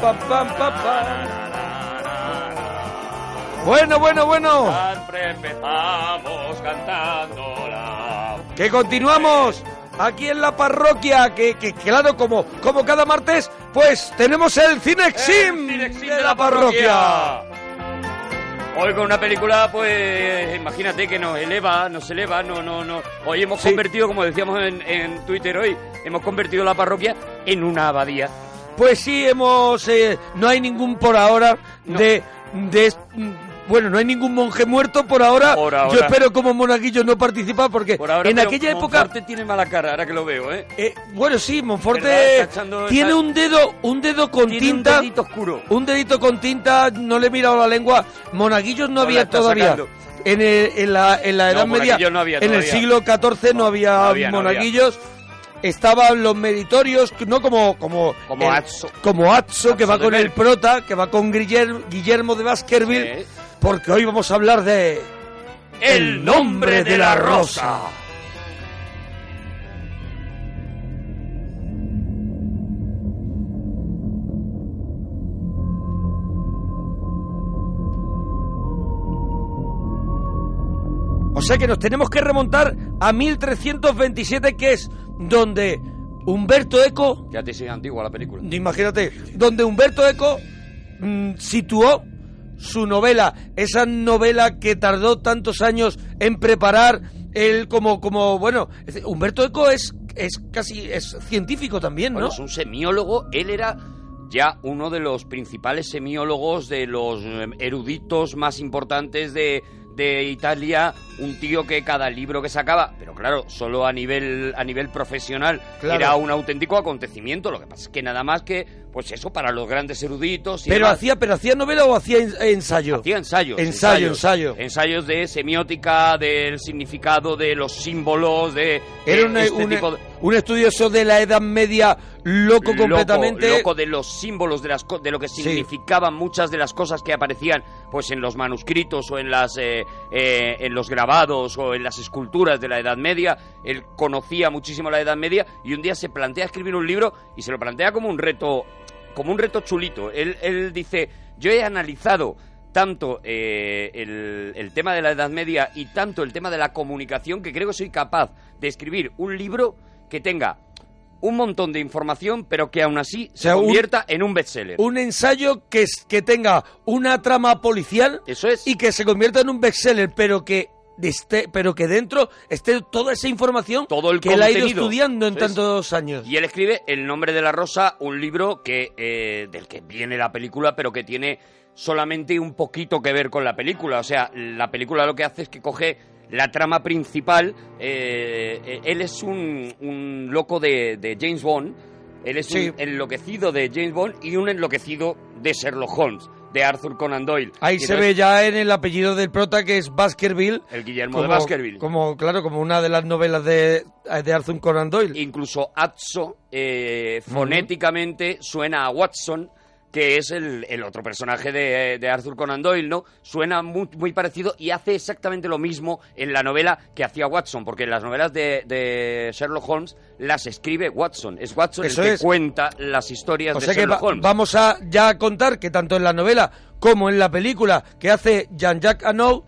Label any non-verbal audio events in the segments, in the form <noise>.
Pa, pa, pam, pa, pam. Bueno, bueno, bueno. Siempre empezamos cantándola. Que continuamos aquí en la parroquia, que, que claro, como, como cada martes, pues tenemos el Cinexim, El Cinexim de, la parroquia. Hoy con una película, pues imagínate que nos eleva, nos eleva, no, no, no. Hoy hemos Sí. convertido, como decíamos en, en Twitter hoy, hemos convertido la parroquia en una abadía. Pues sí, hemos. eh, no hay ningún por ahora No. de. de mm, bueno, no hay ningún monje muerto por ahora. Por ahora. Yo espero como monaguillo no participar porque Por ahora, en aquella época. Monforte tiene mala cara, ahora que lo veo, ¿eh? eh, bueno, sí. Monforte tiene un dedo, un dedo con Tiene un tinta. dedito oscuro. Un dedito con tinta, no le he mirado la lengua. Monaguillos no, había todavía. sacando. En, el- en la, en la No, Edad Media, no había en el siglo XIV no, había, monaguillos. Estaban los meritorios, no como como Como Atso. como Atso, que va con el prota, que va con Guillermo, Guillermo de Baskerville, Sí. porque hoy vamos a hablar de El nombre de la rosa. O sea que nos tenemos que remontar a 1327, que es donde Humberto Eco Ya te sigue antigua la película. Imagínate, donde Humberto Eco mm, situó su novela, esa novela que tardó tantos años en preparar él como como bueno, Humberto Eco es es casi es científico también, ¿no? Bueno, es un semiólogo. Él era ya uno de los principales semiólogos, de los eh, eruditos más importantes de, de Italia. Un tío que cada libro que sacaba, pero claro, solo a nivel, a nivel profesional, Claro. era un auténtico acontecimiento. Lo que pasa es que nada más que, pues eso, para los grandes eruditos. y pero demás. hacía pero hacía novela o hacía en- ensayo. Hacía ensayos. Ensayo, ensayos, ensayo. Ensayos de semiótica, del significado de los símbolos, de. Era de este tipo de- un estudioso de la Edad Media loco completamente. loco de los símbolos de las de lo que Sí. significaban muchas de las cosas que aparecían pues en los manuscritos o en las eh, eh, en los grabados o en las esculturas de la Edad Media él conocía muchísimo la Edad Media y un día se plantea escribir un libro y se lo plantea como un reto como un reto chulito él, él dice yo he analizado tanto eh, el, el tema de la Edad Media y tanto el tema de la comunicación que creo que soy capaz de escribir un libro que tenga un montón de información, pero que aún así sea, se un- convierta en un bestseller. un ensayo que, que tenga una trama policial Eso es. y que se convierta en un bestseller, pero que esté, pero que dentro esté toda esa información Todo el que él ha ido estudiando en tantos años. Y él escribe El nombre de la rosa, un libro que eh, del que viene la película, pero que tiene solamente un poquito que ver con la película. O sea, la película lo que hace es que coge la trama principal. eh, eh, él es un, un loco de, de James Bond. Él es Sí. un enloquecido de James Bond y un enloquecido de Sherlock Holmes, de Arthur Conan Doyle. Ahí Y se entonces, ve ya en el apellido del prota que es Baskerville. El Guillermo de Baskerville. Como, claro, como una de las novelas de, de Arthur Conan Doyle. Incluso Atso, eh, fonéticamente, suena a Watson, que es el, el otro personaje de, de Arthur Conan Doyle, ¿no? Suena muy, muy parecido y hace exactamente lo mismo en la novela que hacía Watson, porque en las novelas de, de Sherlock Holmes las escribe Watson. Es Watson Eso el que es. cuenta las historias O de Sherlock va- Holmes. vamos a ya contar que tanto en la novela como en la película que hace Jean-Jacques Annaud,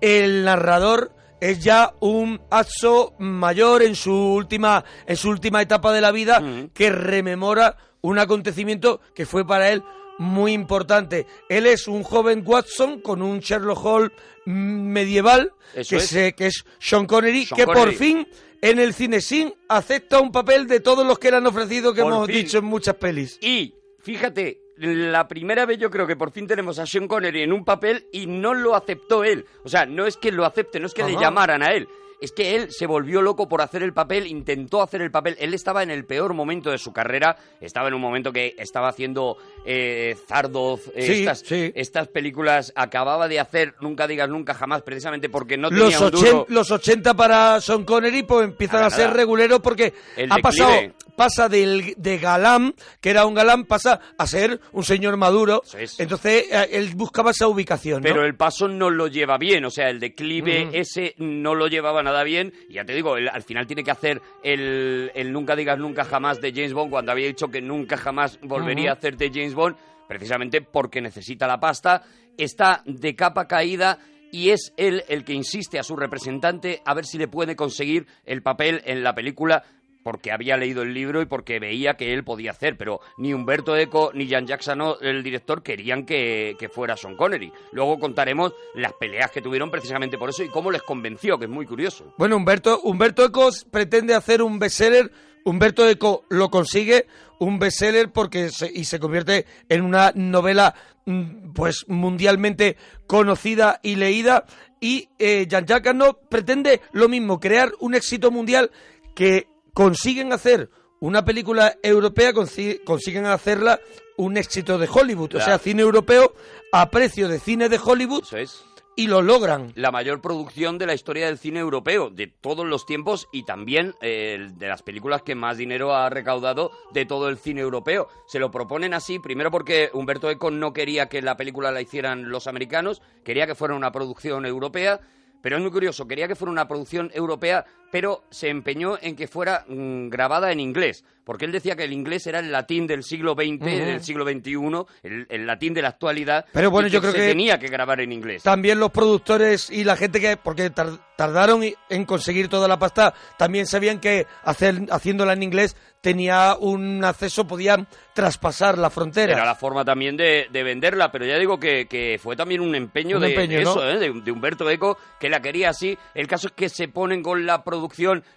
el narrador es ya un Atso mayor en su última en su última etapa de la vida Mm. que rememora un acontecimiento que fue para él muy importante. Él es un joven Watson con un Sherlock Holmes medieval Eso que, es. se- que es Sean Connery Sean que por fin en el cine sin acepta un papel de todos los que le han ofrecido que Por hemos fin. dicho en muchas pelis. Y, fíjate, la primera vez yo creo que por fin tenemos a Sean Connery en un papel y no lo aceptó él. O sea, no es que lo acepte, no es que le llamaran a él. Es que él se volvió loco por hacer el papel, intentó hacer el papel. Él estaba en el peor momento de su carrera. Estaba en un momento que estaba haciendo eh, Zardoz, eh, Sí, estas, sí. estas películas. Acababa de hacer Nunca digas nunca jamás, precisamente porque no los, tenía un duro. los 80 para Sean Connery pues empiezan Nada, a ser reguleros porque El ha pasado pasa del de galán que era un galán pasa a ser un señor maduro es. entonces eh, él buscaba esa ubicación ¿no? Pero el paso no lo lleva bien, o sea, el declive Mm. ese no lo llevaba nada bien. Y ya te digo, él al final tiene que hacer el, el Nunca digas nunca jamás de James Bond cuando había dicho que nunca jamás volvería a hacer de James Bond, precisamente porque necesita la pasta. Está de capa caída y es él el que insiste a su representante a ver si le puede conseguir el papel en la película porque había leído el libro y porque veía que él podía hacer, pero ni Humberto Eco ni Jan Jackson, el director, querían que, fuera Sean Connery. Luego contaremos las peleas que tuvieron precisamente por eso y cómo les convenció, que es muy curioso. Bueno, Humberto, Humberto Eco pretende hacer un bestseller, Humberto Eco lo consigue, un bestseller porque se, y se convierte en una novela mm, pues mundialmente conocida y leída y eh, Jean-Jacques pretende lo mismo, crear un éxito mundial que consiguen hacer una película europea, consiguen hacerla un éxito de Hollywood, o sea, cine europeo a precio de cine de Hollywood. es. Y lo logran. La mayor producción de la historia del cine europeo, de todos los tiempos y también eh, de las películas que más dinero ha recaudado de todo el cine europeo. Se lo proponen así, primero porque Humberto Eco no quería que la película la hicieran los americanos, quería que fuera una producción europea pero es muy curioso, quería que fuera una producción europea, pero se empeñó en que fuera mm, grabada en inglés, porque él decía que el inglés era el latín del siglo XX, del siglo XXI, el, el, latín de la actualidad. Pero bueno, y que yo creo se que tenía que grabar en inglés. También los productores y la gente que, porque tar- tardaron en conseguir toda la pasta, también sabían que hacer, haciéndola en inglés tenía un acceso, podían traspasar la frontera. Era la forma también de, de venderla, pero ya digo que, que fue también un empeño, Un de, empeño, de ¿no? eso, ¿eh? de, de Humberto Eco, que la quería así. El caso es que se ponen con la producción.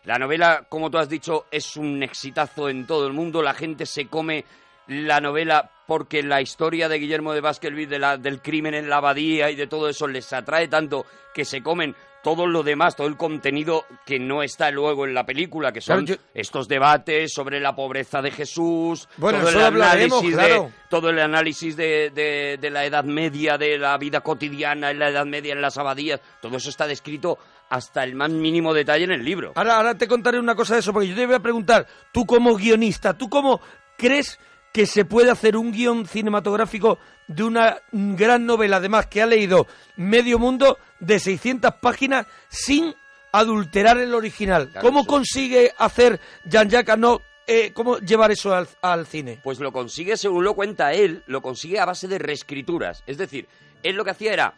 La novela, como tú has dicho, es un exitazo en todo el mundo. La gente se come la novela porque la historia de Guillermo de Baskerville, de la, del crimen en la abadía y de todo eso les atrae tanto que se comen todo lo demás, todo el contenido que no está luego en la película, que son Claro, yo- estos debates sobre la pobreza de Jesús, Bueno, todo el análisis de- todo el análisis de, de- de la Edad Media, de la vida cotidiana en la Edad Media, en las abadías, todo eso está descrito hasta el más mínimo detalle en el libro. Ahora, ahora te contaré una cosa de eso, porque yo te voy a preguntar, tú como guionista, ¿tú cómo crees que se puede hacer un guion cinematográfico de una gran novela, además que ha leído medio mundo, de 600 páginas, sin adulterar el original? Claro, ¿Cómo eso- consigue hacer Jean-Jacques Arnaud, eh, cómo llevar eso al, al cine? Pues lo consigue, según lo cuenta él, lo consigue a base de reescrituras. Es decir, él lo que hacía era,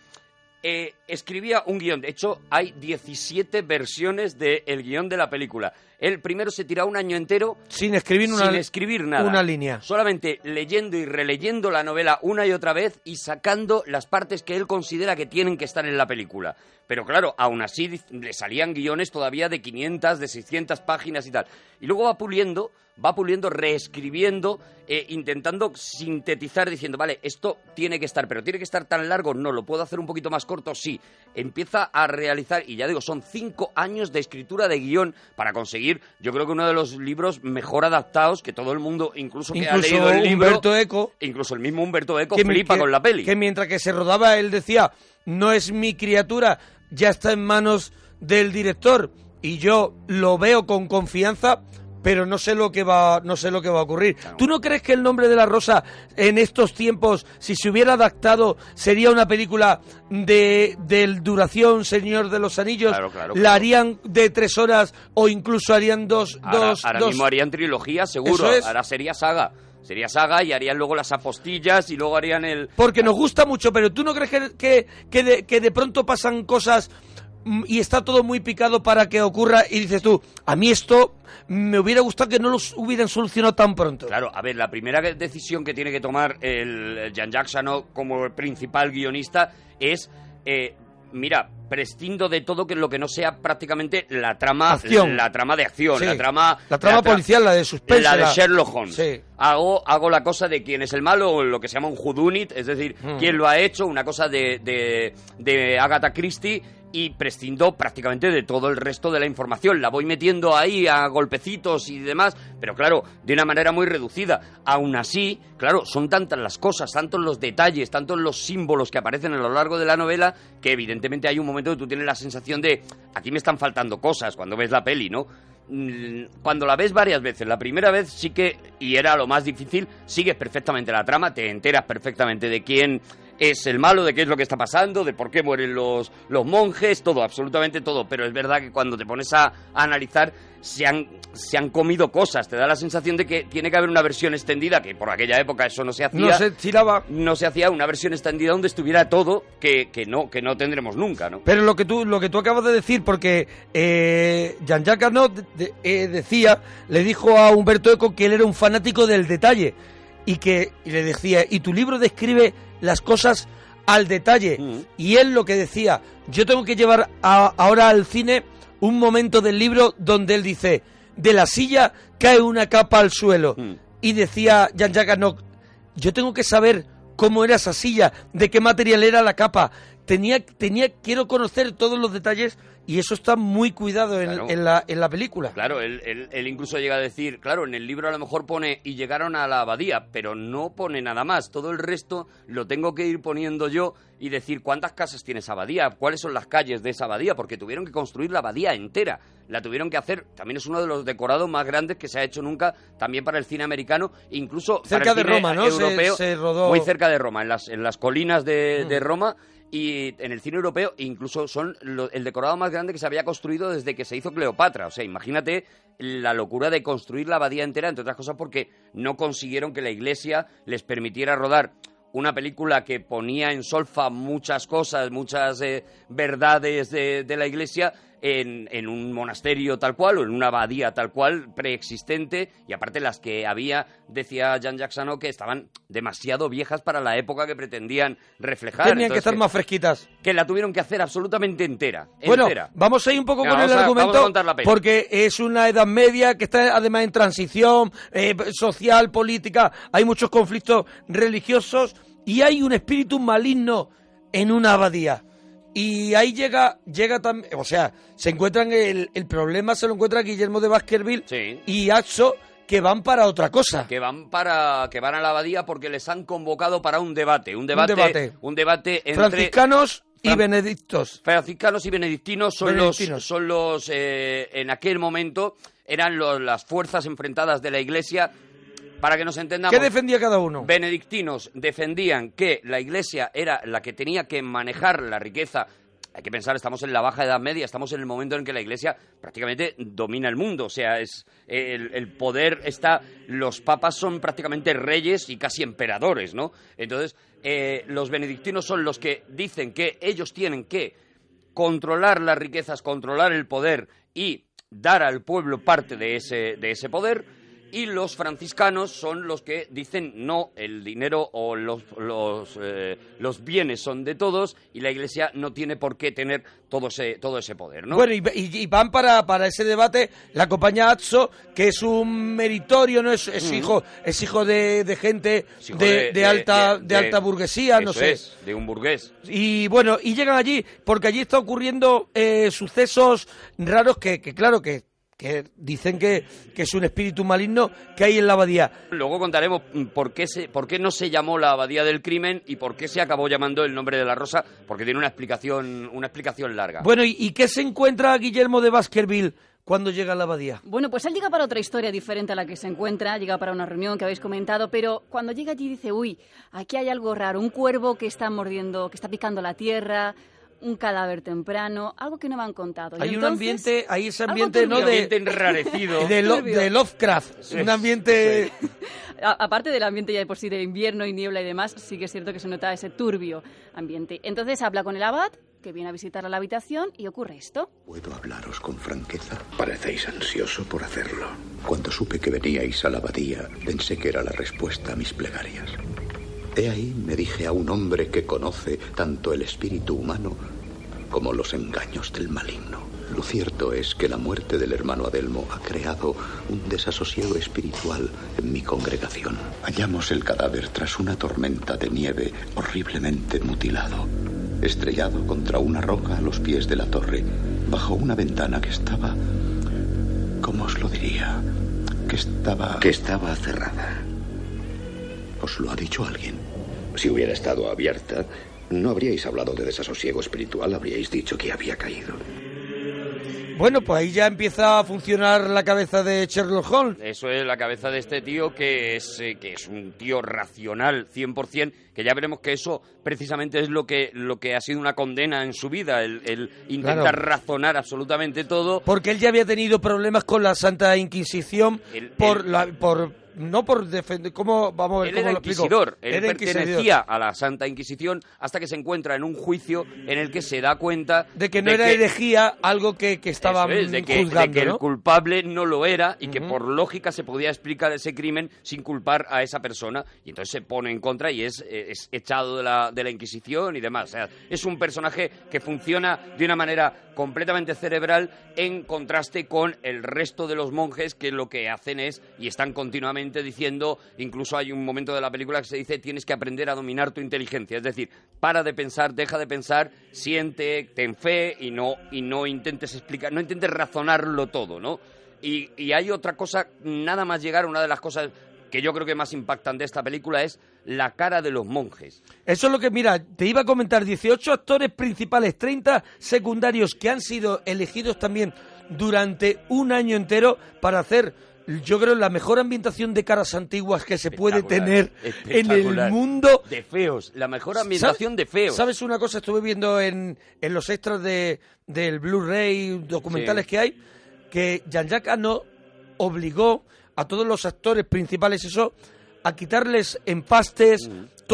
eh, escribía un guion. De hecho, hay 17 versiones del guion de la película. Él primero se tiraba un año entero Sin escribir una, sin escribir nada. una línea. Solamente leyendo y releyendo la novela una y otra vez y sacando las partes que él considera que tienen que estar en la película. Pero claro, aún así le salían guiones todavía de 500, de 600 páginas y tal. Y luego va puliendo, va puliendo, reescribiendo, eh, intentando sintetizar, diciendo, vale, esto tiene que estar, pero tiene que estar tan largo, no, lo puedo hacer un poquito más corto, sí. Empieza a realizar, y ya digo, son cinco años de escritura de guion para conseguir, yo creo que uno de los libros mejor adaptados que todo el mundo, incluso, que ha Incluso leído el libro, Humberto Eco, incluso el mismo Humberto Eco que, flipa que- con la peli. que mientras que se rodaba él decía, no es mi criatura, ya está en manos del director y yo lo veo con confianza, pero no sé lo que va, no sé lo que va a ocurrir. ¿Tú no crees que el nombre de la rosa en estos tiempos, si se hubiera adaptado, sería una película de, del duración Señor de los Anillos? Claro, claro, ¿La harían de tres horas o incluso harían dos, Ahora, dos, ahora dos- mismo harían trilogía, seguro. Es. Ahora sería saga. Sería saga y harían luego las apostillas y luego harían el... Porque nos gusta mucho, pero ¿tú no crees que, que, que de, que de pronto pasan cosas y está todo muy picado para que ocurra y dices tú, a mí esto me hubiera gustado que no lo hubieran solucionado tan pronto? Claro, a ver, la primera decisión que tiene que tomar el Jean-Jacques Sano como el principal guionista es, eh, mira, prescindo de todo que lo que no sea prácticamente la trama, Acción. la trama de acción, Sí. la trama, La trama tra- policial, la de suspense. la de Sherlock Holmes. Sí. Hago, hago la cosa de quién es el malo, o lo que se llama un whodunit, es decir, Mm. quién lo ha hecho, una cosa de, de, de Agatha Christie, y prescindo prácticamente de todo el resto de la información. La voy metiendo ahí a golpecitos y demás, pero claro, de una manera muy reducida. Aún así, claro, son tantas las cosas, tantos los detalles, tantos los símbolos que aparecen a lo largo de la novela, que evidentemente hay un momento que tú tienes la sensación de, aquí me están faltando cosas cuando ves la peli, ¿no? Mm, cuando la ves varias veces, la primera vez sí que, y era lo más difícil, sigues perfectamente la trama, te enteras perfectamente de quién es el malo, de qué es lo que está pasando, de por qué mueren los, los monjes, todo, absolutamente todo. Pero es verdad que cuando te pones a, a analizar, se han, se han comido cosas. Te da la sensación de que tiene que haber una versión extendida, que por aquella época eso no se hacía. No se tiraba. No se hacía una versión extendida donde estuviera todo, que, que no, que no tendremos nunca, ¿no? Pero lo que tú, lo que tú acabas de decir, porque eh, Jean-Jacques Arnaud de- eh, decía, le dijo a Humberto Eco que él era un fanático del detalle y que y le decía, y tu libro describe las cosas al detalle. Mm. Y él lo que decía, yo tengo que llevar a- ahora al cine un momento del libro donde él dice, de la silla cae una capa al suelo. Mm. Y decía Jean-Jacques Arnaud, yo tengo que saber cómo era esa silla, de qué material era la capa. Tenía, tenía, quiero conocer todos los detalles y eso está muy cuidado en, Claro. en la, en la película. Claro, él, él- él incluso llega a decir, claro, en el libro a lo mejor pone y llegaron a la abadía, pero no pone nada más. Todo el resto lo tengo que ir poniendo yo y decir cuántas casas tiene esa abadía, cuáles son las calles de esa abadía, porque tuvieron que construir la abadía entera. La tuvieron que hacer, también es uno de los decorados más grandes que se ha hecho nunca, también para el cine americano, incluso para Cerca el de cine Roma, ¿no? Europeo, se rodó- Muy cerca de Roma, en las, en las colinas de, de Roma y en el cine europeo incluso son el decorado más grande que se había construido desde que se hizo Cleopatra. O sea, imagínate la locura de construir la abadía entera, entre otras cosas porque no consiguieron que la iglesia les permitiera rodar una película que ponía en solfa muchas cosas, muchas eh, verdades de, de la iglesia en, en un monasterio tal cual o en una abadía tal cual preexistente y aparte las que había, decía Jean Jacksano, que estaban demasiado viejas para la época que pretendían reflejar. Tenían que estar más fresquitas. que la tuvieron que hacer absolutamente entera. Bueno, entera. vamos a ir un poco con el a- argumento, porque es una edad media que está además en transición eh, social, política, hay muchos conflictos religiosos y hay un espíritu maligno en una abadía. Y ahí llega, llega también, o sea, se encuentran el, el problema, se lo encuentra Guillermo de Baskerville Sí. y Axo, que van para otra cosa. que van para que van a la abadía porque les han convocado para un debate, un debate, debate. un debate entre Franciscanos y benedictos. franciscanos y benedictinos son Benedictinos. los son los eh, en aquel momento eran los- las fuerzas enfrentadas de la Iglesia para que nos entendamos. ¿Qué defendía cada uno? benedictinos defendían que la iglesia era la que tenía que manejar la riqueza. Hay que pensar, estamos en la baja edad media, estamos en el momento en que la iglesia prácticamente domina el mundo. O sea, es el, el poder está. Los papas son prácticamente reyes y casi emperadores, ¿no? Entonces, eh, los benedictinos son los que dicen que ellos tienen que controlar las riquezas, controlar el poder y dar al pueblo parte de ese, de ese poder. Y los franciscanos son los que dicen no, el dinero o los, los, eh, los bienes son de todos y la iglesia no tiene por qué tener todo ese, todo ese poder, ¿no? Bueno, y, van para, para ese debate la compañía Atso, que es un meritorio, ¿no? Es, es hijo, es hijo de, de gente. Hijo de, de alta, de, alta burguesía, no sé. es, de un burgués. Y bueno, y llegan allí, porque allí está ocurriendo eh, sucesos raros que, que claro, que, que dicen que, que es un espíritu maligno que hay en la abadía. Luego contaremos por qué, se, por qué no se llamó la abadía del crimen y por qué se acabó llamando el nombre de la rosa, porque tiene una explicación, una explicación larga. Bueno, ¿y, y qué se encuentra Guillermo de Baskerville cuando llega a la abadía? Bueno, pues él llega para otra historia diferente a la que se encuentra, llega para una reunión que habéis comentado, pero cuando llega allí dice, uy, aquí hay algo raro, un cuervo que está mordiendo, que está picando la tierra, un cadáver temprano, algo que no me han contado. Y Hay un entonces, ambiente, hay ese ambiente. ¿no? Un De, ambiente enrarecido. <laughs> de, Lo- de Lovecraft, un ambiente... <laughs> A- aparte del ambiente ya de por sí de invierno y niebla y demás, sí que es cierto que se nota ese turbio ambiente. Entonces habla con el abad, que viene a visitar a la habitación, y ocurre esto. ¿Puedo hablaros con franqueza? Parecéis ansioso por hacerlo. Cuando supe que veníais a la abadía, pensé que era la respuesta a mis plegarias. He ahí me dije a un hombre que conoce tanto el espíritu humano como los engaños del maligno. Lo cierto es que la muerte del hermano Adelmo ha creado un desasosiego espiritual en mi congregación. Hallamos el cadáver tras una tormenta de nieve horriblemente mutilado, estrellado contra una roca a los pies de la torre, bajo una ventana que estaba... ¿Cómo os lo diría? Que estaba... que estaba cerrada. ¿Os lo ha dicho alguien? Si hubiera estado abierta, no habríais hablado de desasosiego espiritual, habríais dicho que había caído. Bueno, pues ahí ya empieza a funcionar la cabeza de Sherlock Holmes. Eso es la cabeza de este tío que es, eh, que es un tío racional 100%, que ya veremos que eso precisamente es lo que, lo que ha sido una condena en su vida, el, el intentar Claro. razonar absolutamente todo. Porque él ya había tenido problemas con la Santa Inquisición El- por el- la por no por defender cómo vamos a ver Él cómo era lo explico. inquisidor, él Era inquisidor. pertenecía a la Santa Inquisición hasta que se encuentra en un juicio en el que se da cuenta de que no era herejía algo que, que estaban Eso es, de que, de que el ¿no? culpable no lo era y que por lógica se podía explicar ese crimen sin culpar a esa persona y entonces se pone en contra y es, eh, es echado de la, de la Inquisición y demás. O sea, es un personaje que funciona de una manera completamente cerebral en contraste con el resto de los monjes que lo que hacen es y están continuamente diciendo, incluso hay un momento de la película que se dice tienes que aprender a dominar tu inteligencia, es decir, para de pensar, deja de pensar, siente, ten fe y no y no intentes explicar, no intentes razonarlo todo, ¿no? Y, y hay otra cosa, nada más llegar, una de las cosas que yo creo que más impactan de esta película es la cara de los monjes. Eso es lo que, mira, te iba a comentar, 18 actores principales, 30 secundarios que han sido elegidos también durante un año entero para hacer, yo creo, la mejor ambientación de caras antiguas que se puede tener en el mundo. De feos, la mejor ambientación ¿Sabes- de feos. ¿Sabes una cosa? Estuve viendo en, en los extras de, del Blu-ray, documentales Sí. que hay, que Jean-Jacques obligó a todos los actores principales eso a quitarles empastes,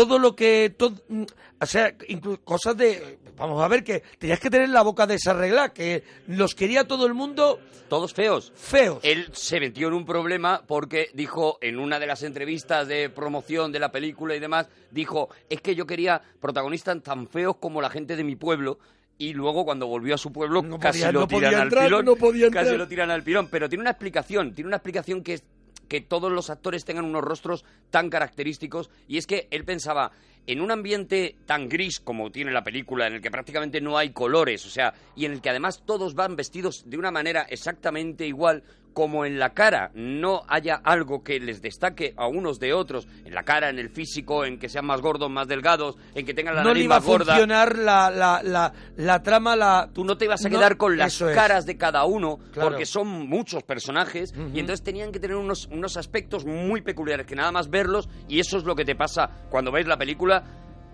todo lo que... todo- mm, o sea, inclu- cosas de... Vamos a ver, que tenías que tener la boca desarreglada, que los quería todo el mundo Todos feos. feos. Él se metió en un problema porque dijo en una de las entrevistas de promoción de la película y demás, dijo, es que yo quería protagonistas tan feos como la gente de mi pueblo. Y luego cuando volvió a su pueblo No casi podía- lo no tiran podía al pilón. no Casi lo tiran al pilón. Pero tiene una explicación, tiene una explicación que es que todos los actores tengan unos rostros tan característicos. Y es que él pensaba, en un ambiente tan gris como tiene la película, en el que prácticamente no hay colores, o sea, y en el que además todos van vestidos de una manera exactamente igual, como en la cara no haya algo que les destaque a unos de otros, en la cara, en el físico, en que sean más gordos, más delgados, en que tengan la no nariz iba a más gorda. funcionar la, la, la, la trama, la... Tú no te ibas a No, quedar con las eso es. caras de cada uno, Claro. porque son muchos personajes, y entonces tenían que tener unos, unos aspectos muy peculiares, que nada más verlos, y eso es lo que te pasa cuando ves la película.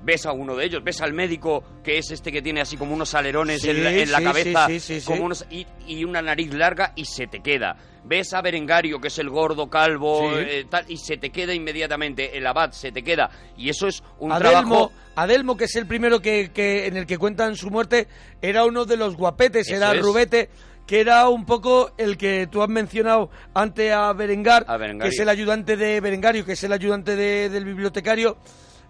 Ves a uno de ellos, ves al médico que es este que tiene así como unos alerones Sí, en la, en la sí, cabeza, sí, como unos y, y una nariz larga y se te queda. Ves a Berengario que es el gordo calvo eh, tal, y se te queda inmediatamente. El abad se te queda y eso es un Adelmo, trabajo Adelmo, que es el primero que, que en el que cuentan su muerte, era uno de los guapetes, Eso era es. Rubete, que era un poco el que tú has mencionado antes a Berengar, A que es el ayudante de Berengario, que es el ayudante de- del bibliotecario,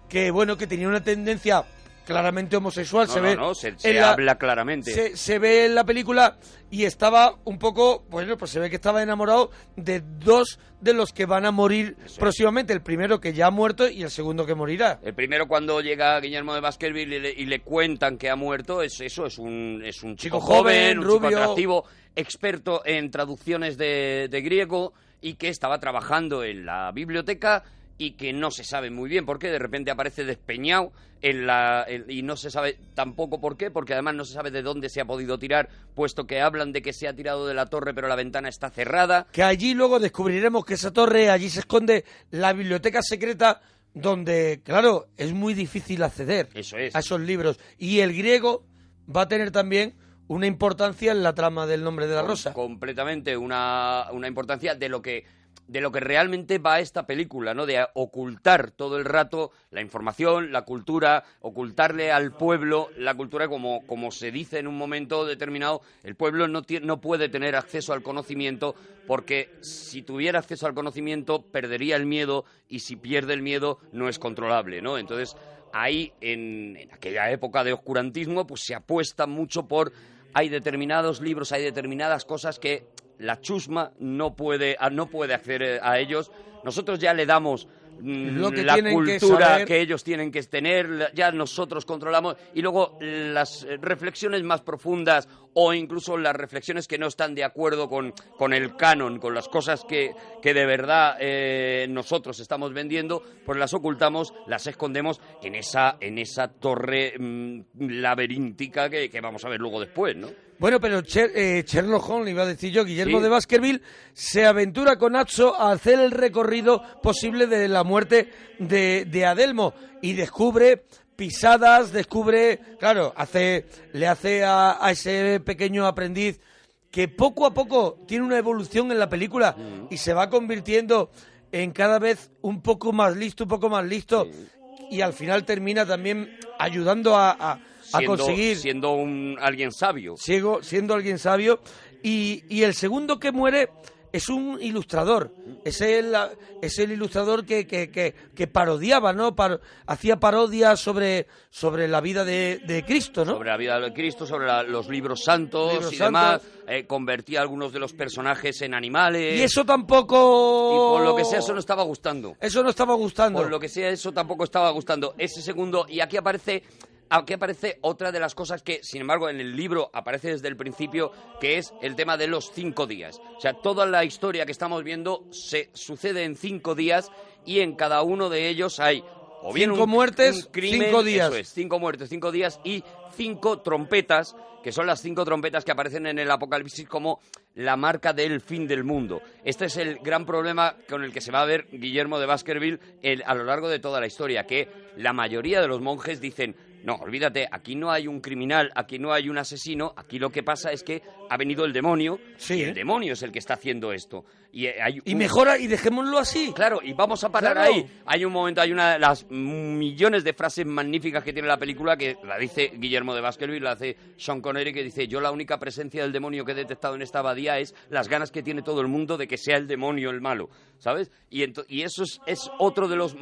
que bueno, que tenía una tendencia claramente homosexual, No, se no, ve no, se- en se la- habla claramente. se, se ve en la película y estaba un poco, bueno, pues se ve que estaba enamorado de dos de los que van a morir próximamente, el primero que ya ha muerto y el segundo que morirá. El primero cuando llega Guillermo de Baskerville y le, y le cuentan que ha muerto, es eso, es un, es un chico, Chico joven, joven, un chico rubio. atractivo, experto en traducciones de, de griego y que estaba trabajando en la biblioteca y que no se sabe muy bien por qué, de repente aparece despeñado en la, en- y no se sabe tampoco por qué, porque además no se sabe de dónde se ha podido tirar, puesto que hablan de que se ha tirado de la torre pero la ventana está cerrada. que allí luego descubriremos que esa torre, allí se esconde la biblioteca secreta donde, claro, es muy difícil acceder Eso es. a esos libros. Y el griego va a tener también una importancia en la trama del nombre de la rosa. Completamente una, una importancia de lo que de lo que realmente va esta película, ¿no? De ocultar todo el rato la información, la cultura, ocultarle al pueblo la cultura como, como se dice en un momento determinado, el pueblo no, no puede tener acceso al conocimiento porque si tuviera acceso al conocimiento perdería el miedo y si pierde el miedo no es controlable, ¿no? Entonces ahí en, en aquella época de oscurantismo pues se apuesta mucho por hay determinados libros, hay determinadas cosas que la chusma no puede, a- no puede acceder a ellos. Nosotros ya le damos mm, Lo que la que cultura que ellos tienen que tener, ya nosotros controlamos. Y luego las eh, reflexiones más profundas o incluso las reflexiones que no están de acuerdo con, con el canon, con las cosas que, que de verdad eh, nosotros estamos vendiendo, pues las ocultamos, las escondemos en esa, en esa torre mm, laberíntica que, que vamos a ver luego después, ¿no? Bueno, pero Cher- eh, Sherlock Holmes, iba a decir yo, Guillermo Sí. de Baskerville, se aventura con Atso a hacer el recorrido posible de la muerte de, de Adelmo. Y descubre pisadas, descubre, claro, hace, le hace a, a ese pequeño aprendiz que poco a poco tiene una evolución en la película y se va convirtiendo en cada vez un poco más listo, un poco más listo y al final termina también ayudando a, a- a conseguir siendo un alguien sabio. ciego, siendo alguien sabio. Y, y el segundo que muere es un ilustrador. Es el, es el ilustrador que, que, que, que parodiaba, ¿no? Par- hacía parodias sobre, sobre la vida de, de Cristo, ¿no? sobre la vida de Cristo, sobre la- los libros santos Libros y santos. demás, eh, convertía a algunos de los personajes en animales. Y eso tampoco... Y por lo que sea, eso no estaba gustando. Eso no estaba gustando. Por lo que sea, eso tampoco estaba gustando. Ese segundo, y aquí aparece, aquí aparece otra de las cosas que, sin embargo, en el libro aparece desde el principio, que es el tema de los cinco días. O sea, toda la historia que estamos viendo se sucede en cinco días y en cada uno de ellos hay o bien Cinco un- muertes, un crimen, cinco días. eso es, cinco muertes, cinco días y cinco trompetas, que son las cinco trompetas que aparecen en el Apocalipsis como la marca del fin del mundo. Este es el gran problema con el que se va a ver Guillermo de Baskerville el- a lo largo de toda la historia, que la mayoría de los monjes dicen, no, olvídate, aquí no hay un criminal, aquí no hay un asesino, aquí lo que pasa es que ha venido el demonio Sí. y el demonio es el que está haciendo esto. Y, eh, hay Y mejora, y dejémoslo así. Claro, y vamos a parar Claro. ahí. Hay un momento, hay una de las millones de frases magníficas que tiene la película que la dice Guillermo de Baskerville, la hace Sean Connery, que dice: Yo la única presencia del demonio que he detectado en esta abadía es las ganas que tiene todo el mundo de que sea el demonio el malo, ¿sabes? Y, y eso es, es otro de, los,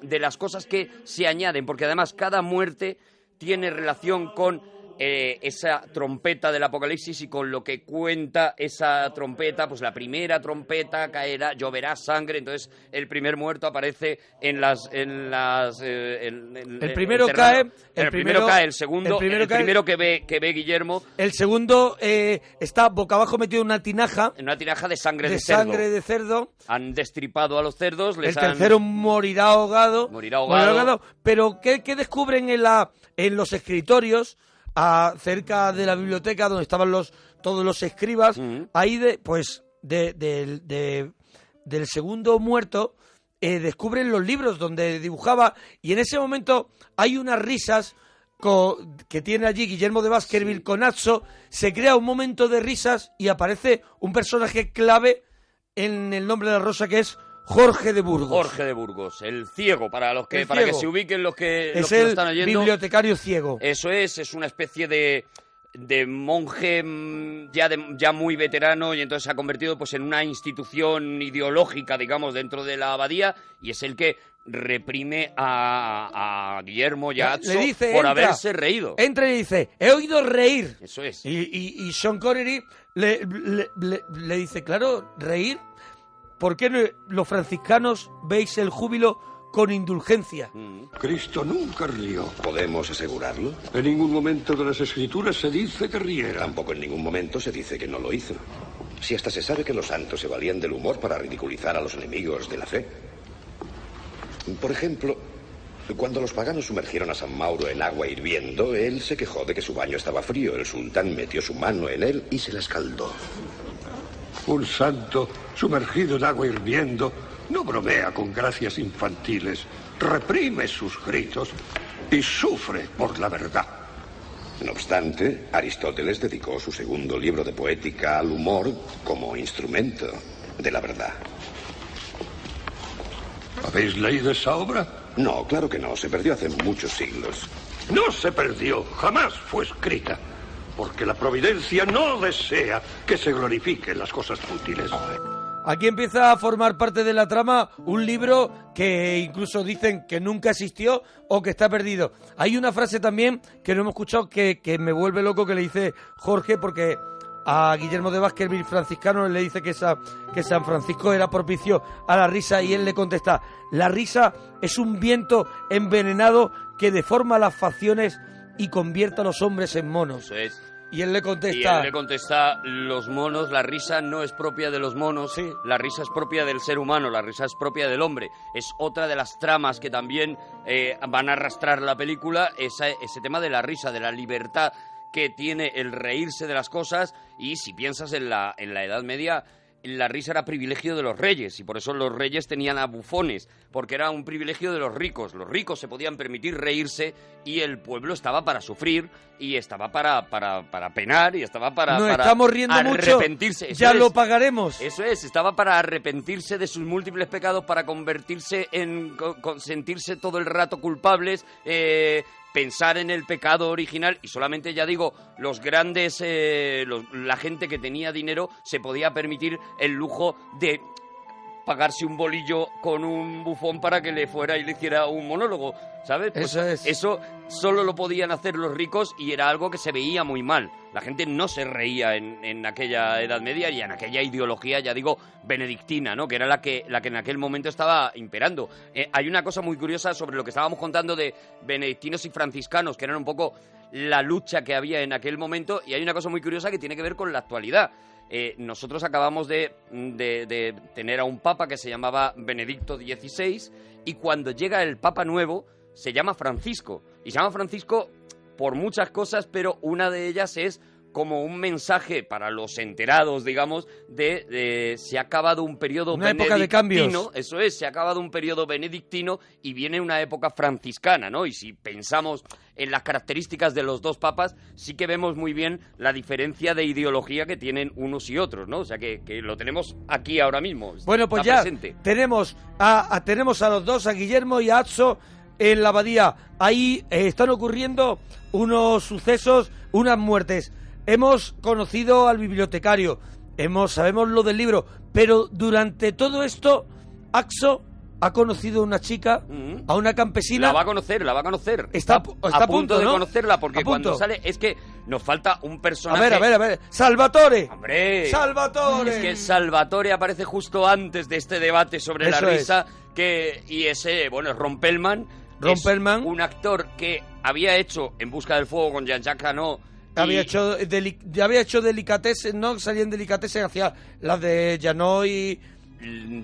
de las cosas que se añaden, porque además cada muerte tiene relación con eh, esa trompeta del apocalipsis y con lo que cuenta esa trompeta, pues la primera trompeta caerá, lloverá sangre, entonces el primer muerto aparece en las... En las eh, en- en- El primero cae, el, el primero, primero- cae, el segundo, el el primero primero, cae- que ve que ve Guillermo El segundo eh, está boca abajo metido en una tinaja en una tiraja de sangre de, de cerdo. sangre de cerdo. Han destripado a los cerdos, les El han- tercero morirá ahogado. Morirá ahogado. Pero ¿qué, qué descubren en, la, en los escritorios, a- cerca de la biblioteca donde estaban los todos los escribas? Ahí, de, pues, de- del- de- del segundo muerto, eh, descubren los libros donde dibujaba. Y en ese momento hay unas risas que tiene allí Guillermo de Baskerville con Atso. Se crea un momento de risas y aparece un personaje clave en el nombre de la rosa que es Jorge de Burgos. Jorge de Burgos, el ciego, para los que El para que se ubiquen los que, los es que lo el están oyendo. bibliotecario ciego. Eso es, es una especie de, de monje mm, ya, de- ya muy veterano y entonces se ha convertido pues en una institución ideológica, digamos, dentro de la abadía y es el que reprime a, a Guillermo y a Atso Le dice, por entra. haberse reído. Entra y dice, he oído reír. Eso es. Y, y- y Sean Connery le- le dice, claro, reír. ¿Por qué no- los franciscanos veis el júbilo con indulgencia? Mm. Cristo nunca rió. ¿Podemos asegurarlo? En ningún momento de las escrituras se dice que riera. Tampoco en ningún momento se dice que no lo hizo. Si hasta se sabe que los santos se valían del humor para ridiculizar a los enemigos de la fe. Por ejemplo, cuando los paganos sumergieron a San Mauro en agua hirviendo, él se quejó de que su baño estaba frío. El sultán metió su mano en él y se la escaldó. Un santo sumergido en agua hirviendo no bromea con gracias infantiles, reprime sus gritos y sufre por la verdad. No obstante, Aristóteles dedicó su segundo libro de poética al humor como instrumento de la verdad. ¿Habéis leído esa obra? No, claro que no, se perdió hace muchos siglos. No se perdió, jamás fue escrita, porque la providencia no desea que se glorifiquen las cosas fútiles. Aquí empieza a formar parte de la trama un libro que incluso dicen que nunca existió o que está perdido. Hay una frase también que no hemos escuchado que, que me vuelve loco que le dice Jorge porque a Guillermo de Baskerville franciscano le dice que, esa- que San Francisco era propicio a la risa y él le contesta, la risa es un viento envenenado que deforma las facciones y convierte a los hombres en monos. Es. Y él le Y contesta, él le contesta, los monos, la risa no es propia de los monos, Sí. la risa es propia del ser humano, la risa es propia del hombre. Es otra de las tramas que también eh, van a arrastrar la película, esa- ese tema de la risa, de la libertad que tiene el reírse de las cosas y si piensas en la, en la Edad Media la risa era privilegio de los reyes y por eso los reyes tenían a bufones, porque era un privilegio de los ricos. Los ricos se podían permitir reírse y el pueblo estaba para sufrir y estaba para, para, para penar y estaba para, Nos para estamos riendo mucho, arrepentirse. Eso ya es. lo pagaremos. Eso es, estaba para arrepentirse de sus múltiples pecados, para convertirse en. co- con- sentirse todo el rato culpables, eh, pensar en el pecado original y solamente, ya digo, los grandes. eh, los- la gente que tenía dinero se podía permitir el lujo de pagarse un bolillo con un bufón para que le fuera y le hiciera un monólogo, ¿sabes? Pues Eso es. Eso solo lo podían hacer los ricos y era algo que se veía muy mal. La gente no se reía en, en aquella Edad Media y en aquella ideología, ya digo, benedictina, ¿no? Que era la que, la que en aquel momento estaba imperando. Eh, hay una cosa muy curiosa sobre lo que estábamos contando de benedictinos y franciscanos, que eran un poco la lucha que había en aquel momento, y hay una cosa muy curiosa que tiene que ver con la actualidad. Eh, nosotros acabamos de, de- de tener a un papa que se llamaba Benedicto XVI y cuando llega el papa nuevo se llama Francisco. Y se llama Francisco por muchas cosas, pero una de ellas es como un mensaje para los enterados, digamos, de, de se ha acabado un periodo Una época de cambios. benedictino, eso es, se ha acabado un periodo benedictino y viene una época franciscana, ¿no? Y si pensamos en las características de los dos papas, sí que vemos muy bien la diferencia de ideología que tienen unos y otros, ¿no? O sea, que, que lo tenemos aquí ahora mismo. Bueno, pues ya presente. tenemos a, a- tenemos a los dos, a Guillermo y a Atso, en la abadía. Ahí eh, están ocurriendo unos sucesos, unas muertes. Hemos conocido al bibliotecario, hemos sabemos lo del libro, pero durante todo esto, Axo ha conocido a una chica, a una campesina. La va a conocer, la va a conocer. Está a está a punto, de ¿no? conocerla porque A cuando sale es que nos falta un A personaje. ver, a ver, a ver. Salvatore. ¡Hombre! Salvatore. Es que Salvatore aparece justo antes de este debate sobre Eso la es. risa que y ese, bueno, es Rompelman. Es Perlman. un actor que había hecho En busca del fuego con Jean-Jacques Hano. Había hecho, había hecho delicatessen, ¿no? Salían delicatessen hacia las de Janot y...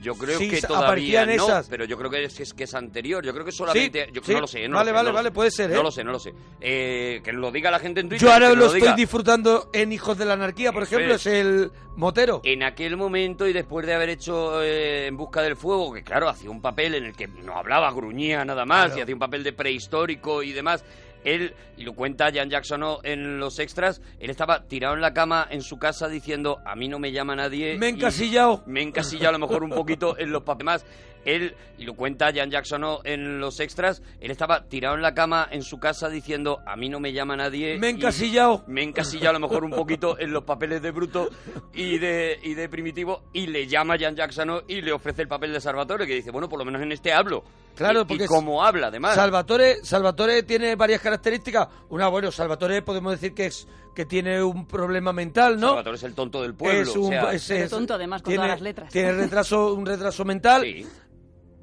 Yo creo Sí, que todavía no, esas. pero yo creo que es, es que es anterior. Yo creo que solamente. Sí, yo sí. no lo sé, no Vale, lo sé, vale, no lo vale, sé. puede ser, ¿eh? No lo sé, no lo sé. Eh, que lo diga la gente en Twitter. Yo ahora lo diga. estoy disfrutando en Hijos de la Anarquía, por Eso ejemplo, es. es el motero. En aquel momento y después de haber hecho eh, En Busca del Fuego, que claro, hacía un papel en el que no hablaba, gruñía nada más, Claro. y hacía un papel de prehistórico y demás. Él, y lo cuenta Jan Jackson en los extras, él estaba tirado en la cama en su casa diciendo, a mí no me llama nadie. Me he encasillado. Me he encasillado a lo mejor un poquito en los papeles. Él, y lo cuenta Jan Jackson en los extras, él estaba tirado en la cama en su casa diciendo, a mí no me llama nadie. Me he encasillado. Me he encasillado a lo mejor un poquito en los papeles de Bruto y de, y de Primitivo, y le llama a Jan Jackson y le ofrece el papel de Salvatore, que dice, bueno, por lo menos en este hablo. Claro, Y- porque y como habla, además. Salvatore, Salvatore tiene varias características. Una, bueno, Salvatore podemos decir que es que tiene un problema mental, ¿no? Salvatore es el tonto del pueblo. es un, o sea, es- Pero es- tonto, además, con tiene, todas las letras. Tiene retraso, un retraso mental, sí.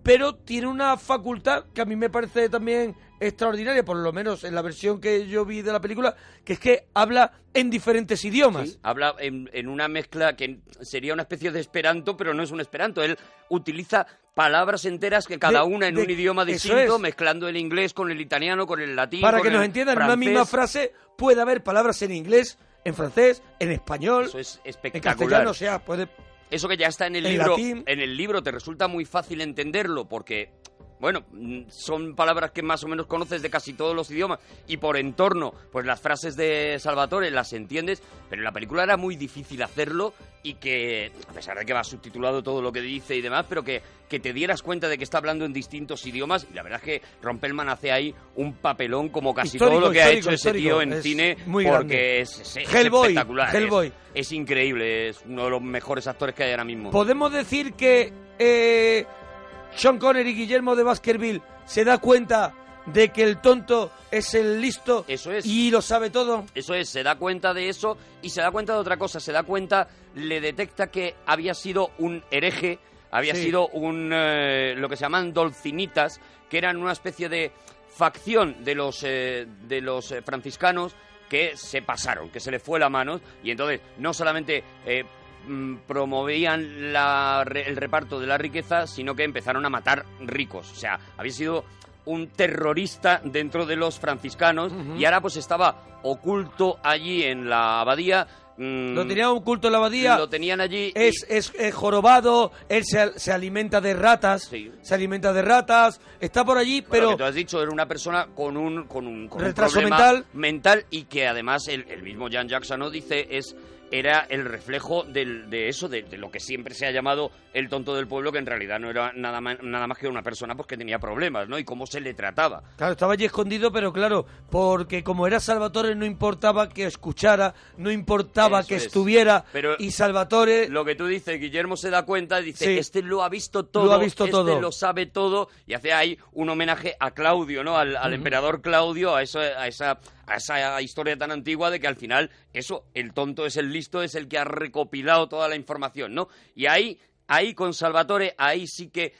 Pero tiene una facultad que a mí me parece también extraordinaria, por lo menos en la versión que yo vi de la película, que es que habla en diferentes idiomas. Sí, habla en, en una mezcla que sería una especie de esperanto, pero no es un esperanto. Él utiliza palabras enteras que cada De- una en de- un idioma distinto, es. mezclando el inglés con el italiano, con el latín. Para con que nos entiendan, en una misma frase puede haber palabras en inglés, en francés, en español, Eso es en espectacular. castellano, o sea, puede... Eso que ya está en el libro, latín. en el libro te resulta muy fácil entenderlo porque bueno, mm, son palabras que más o menos conoces de casi todos los idiomas y por entorno, pues las frases de Salvatore las entiendes, pero en la película era muy difícil hacerlo y que, a pesar de que va subtitulado todo lo que dice y demás, pero que, que te dieras cuenta de que está hablando en distintos idiomas y la verdad es que Rompelman hace ahí un papelón como casi Histórico, todo lo que ha hecho ese tío en Es cine muy porque es, es- es Hellboy, espectacular. es- Hellboy. es increíble, es uno de los mejores actores que hay ahora mismo. ¿Podemos decir que eh, Sean Connery y Guillermo de Baskerville se da cuenta de que el tonto es el listo Eso es. y lo sabe todo? Eso es, se da cuenta de eso y se da cuenta de otra cosa, se da cuenta, le detecta que había sido un hereje, había Sí. sido un eh, lo que se llaman dolcinitas, que eran una especie de facción de los eh, de los eh, franciscanos que se pasaron, que se les fue la mano y entonces no solamente eh, promovían la el reparto de la riqueza, sino que empezaron a matar ricos. O sea, había sido un terrorista dentro de los franciscanos y ahora pues estaba oculto allí en la abadía. mm, Lo tenían oculto en la abadía. Lo tenían allí. y- Es, es, jorobado, él se, se alimenta de ratas, Sí. se alimenta de ratas, está por allí, Bueno, pero que tú has dicho, era una persona con un, con un, con un Retraso problema mental. mental y que además el, el mismo Jan Jackson ¿no? dice es era el reflejo del- de eso, de, de lo que siempre se ha llamado el tonto del pueblo, que en realidad no era nada, ma- nada más que una persona pues, que tenía problemas, ¿no? Y cómo se le trataba. Claro, estaba allí escondido, pero claro, porque como era Salvatore no importaba que escuchara, no importaba Eso que es. estuviera, Pero y Salvatore... Lo que tú dices, Guillermo se da cuenta, dice, Sí. este lo ha visto todo, Lo ha visto este todo. lo sabe todo, y hace ahí un homenaje a Claudio, ¿no? Al, al emperador Claudio, a, eso, a, esa, a esa historia tan antigua de que al final, eso, el tonto es el listo, es el que ha recopilado toda la información, ¿no? Y ahí, ahí con Salvatore, ahí sí que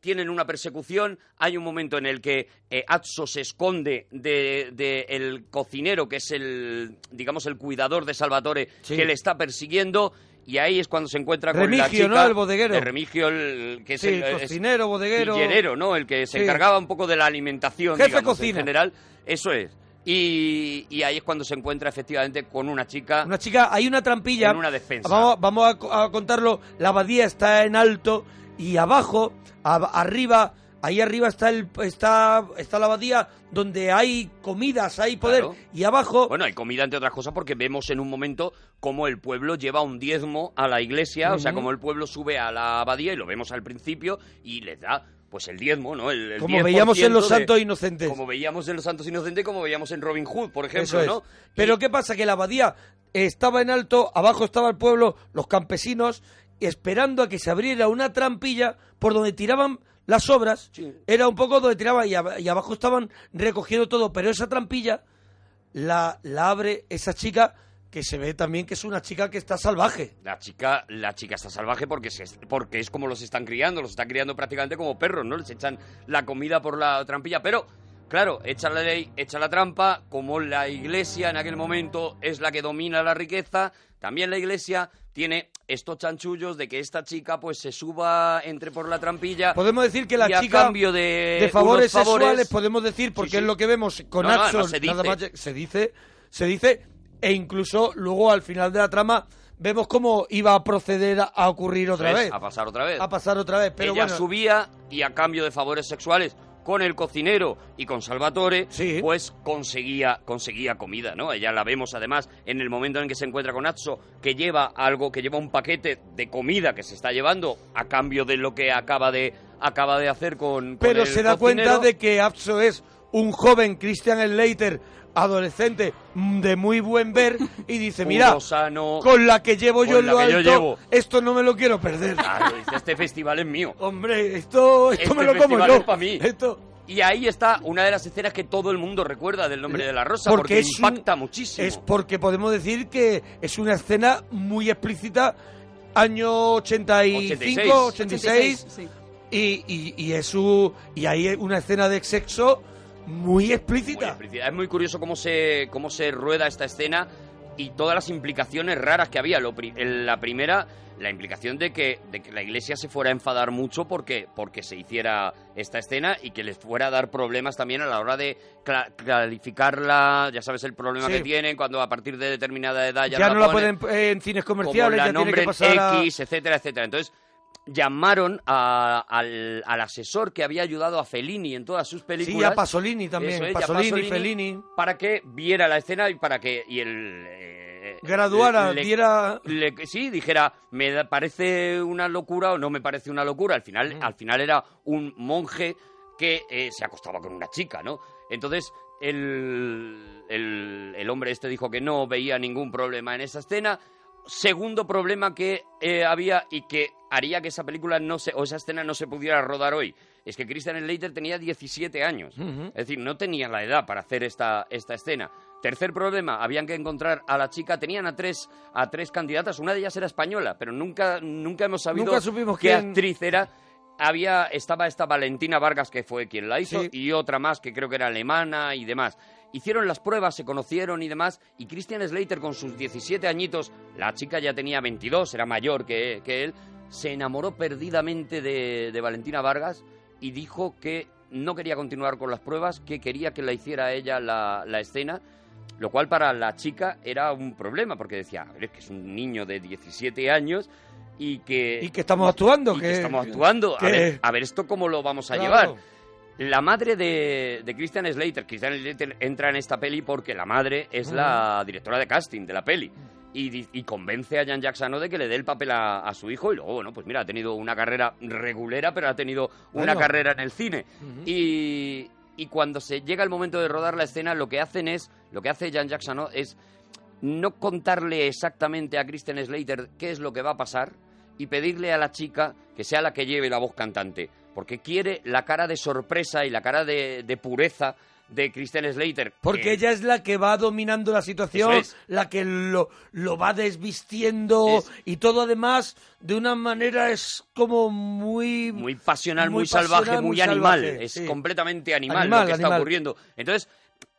tienen una persecución, hay un momento en el que eh, Atso se esconde de, de el cocinero, que es el, digamos, el cuidador de Salvatore, Sí. que le está persiguiendo, y ahí es cuando se encuentra con la chica... ¿no? El bodeguero. Remigio, el, que es Sí, el... cocinero, bodeguero... Villenero, ¿no? El que se Sí. encargaba un poco de la alimentación, Jefe digamos, cocina. en general. Eso es. Y, y ahí es cuando se encuentra efectivamente con una chica... Una chica, hay una trampilla. En una despensa. Vamos, vamos a co- a, contarlo. La abadía está en alto y abajo, ab- arriba, ahí arriba está el está está la abadía donde hay comidas, hay poder Claro. y abajo Bueno, hay comida entre otras cosas porque vemos en un momento cómo el pueblo lleva un diezmo a la iglesia, o sea, cómo el pueblo sube a la abadía y lo vemos al principio y les da pues el diezmo, ¿no? El, el como veíamos en 10% los de- santos inocentes. Como veíamos en los Santos Inocentes, como veíamos en Robin Hood, por ejemplo, es. ¿no? Pero Y- ¿qué pasa? Que la abadía estaba en alto, abajo estaba el pueblo, los campesinos, esperando a que se abriera una trampilla por donde tiraban las obras. Sí. Era un poco donde tiraban y, ab- y abajo estaban recogiendo todo. Pero esa trampilla la, la abre esa chica que se ve también que es una chica que está salvaje. La chica, la chica está salvaje porque, se, porque es como los están criando, los están criando prácticamente como perros, ¿no? Les echan la comida por la trampilla, pero claro, echa la ley, echa la trampa, como la iglesia en aquel momento es la que domina la riqueza, también la iglesia tiene estos chanchullos de que esta chica pues se suba, entre por la trampilla. Podemos decir que la y a chica cambio de, de favores, sexuales podemos decir porque Sí, sí. es lo que vemos con No, nada más se dice se dice e incluso luego al final de la trama vemos cómo iba a proceder a, ocurrir otra vez a pasar otra vez. a pasar otra vez pero Ella bueno subía y a cambio de favores sexuales con el cocinero y con Salvatore, Sí. pues conseguía, conseguía comida, ¿no? Ella la vemos además en el momento en que se encuentra con Atso, que lleva algo, que lleva un paquete de comida que se está llevando a cambio de lo que acaba de, acaba de hacer con, con pero el se da cocinero. cuenta de que Apso es un joven Christian Slater adolescente mm, de muy buen ver y dice <laughs> Puro, mira sano, con la que llevo yo en lo alto llevo". esto no me lo quiero perder Claro, dice, este festival es mío. hombre esto esto Este me lo como yo es pa' mí. esto Y ahí está una de las escenas que todo el mundo recuerda del nombre de la rosa, porque, es un- impacta muchísimo. Es porque podemos decir que es una escena muy explícita, año 85, 86, sí. y, y, y es su, y hay una escena de sexo muy Muy explícita. Es muy curioso cómo se, cómo se rueda esta escena y todas las implicaciones raras que había. Lo pri- la primera, la implicación de que, de que la iglesia se fuera a enfadar mucho porque, porque se hiciera esta escena y que les fuera a dar problemas también a la hora de cla- clarificarla. Ya sabes el problema Sí. que tienen cuando a partir de determinada edad ya, ya, no la ponen pueden eh, en cines como comerciales, la ya tiene que nombren pasar a- X, etcétera, etcétera. Entonces llamaron a- al, al asesor que había ayudado a Fellini en todas sus Sí, películas. a Pasolini también, es, Pasolini, Pasolini, Fellini. Para que viera la escena y para que y el eh, Graduara, le- diera... le- sí, dijera, me parece una locura o no me parece una locura. Al final, al final era un monje que eh, se acostaba con una chica, ¿no? Entonces, el, el, el hombre este dijo que no veía ningún problema en esa escena. Segundo problema que eh, había y que haría que esa película no se, o esa escena no se pudiera rodar hoy, es que Christian Slater tenía 17 años. Es decir, no tenía la edad para hacer esta, esta escena. Tercer problema, habían que encontrar a la chica, tenían a tres, a tres candidatas, una de ellas era española, pero nunca, nunca hemos sabido Nunca supimos qué quién- actriz era. Había, estaba esta Valentina Vargas, que fue quien la hizo, Sí. y otra más que creo que era alemana y demás. Hicieron las pruebas, se conocieron y demás, y Christian Slater con sus 17 añitos, la chica ya tenía 22, era mayor que, que él, se enamoró perdidamente de, de Valentina Vargas y dijo que no quería continuar con las pruebas, que quería que la hiciera ella la, la escena, lo cual para la chica era un problema, porque decía, a ver, es que es un niño de 17 años y que... Y que estamos actuando. y que estamos actuando. A ver, a ver, esto cómo lo vamos a Claro. llevar. La madre de, de Christian Slater, Christian Slater entra en esta peli porque la madre es la directora de casting de la peli. Y, convence a Jan Jackson de que le dé el papel a, a su hijo y luego, bueno, pues mira, ha tenido una carrera regulera, pero ha tenido una carrera en el cine. y, y cuando se llega el momento de rodar la escena, lo que hacen es, lo que hace Jan Jackson es no contarle exactamente a Kristen Slater qué es lo que va a pasar y pedirle a la chica que sea la que lleve la voz cantante, porque quiere la cara de sorpresa y la cara de, de pureza de Kristen Slater. Porque que- ella es la que va dominando la situación, es. la que lo, lo va desvistiendo Es- y todo además de una manera es como muy... muy pasional, muy, muy salvaje, muy, animal. es sí. completamente animal, Animal, lo que está animal. ocurriendo. Entonces,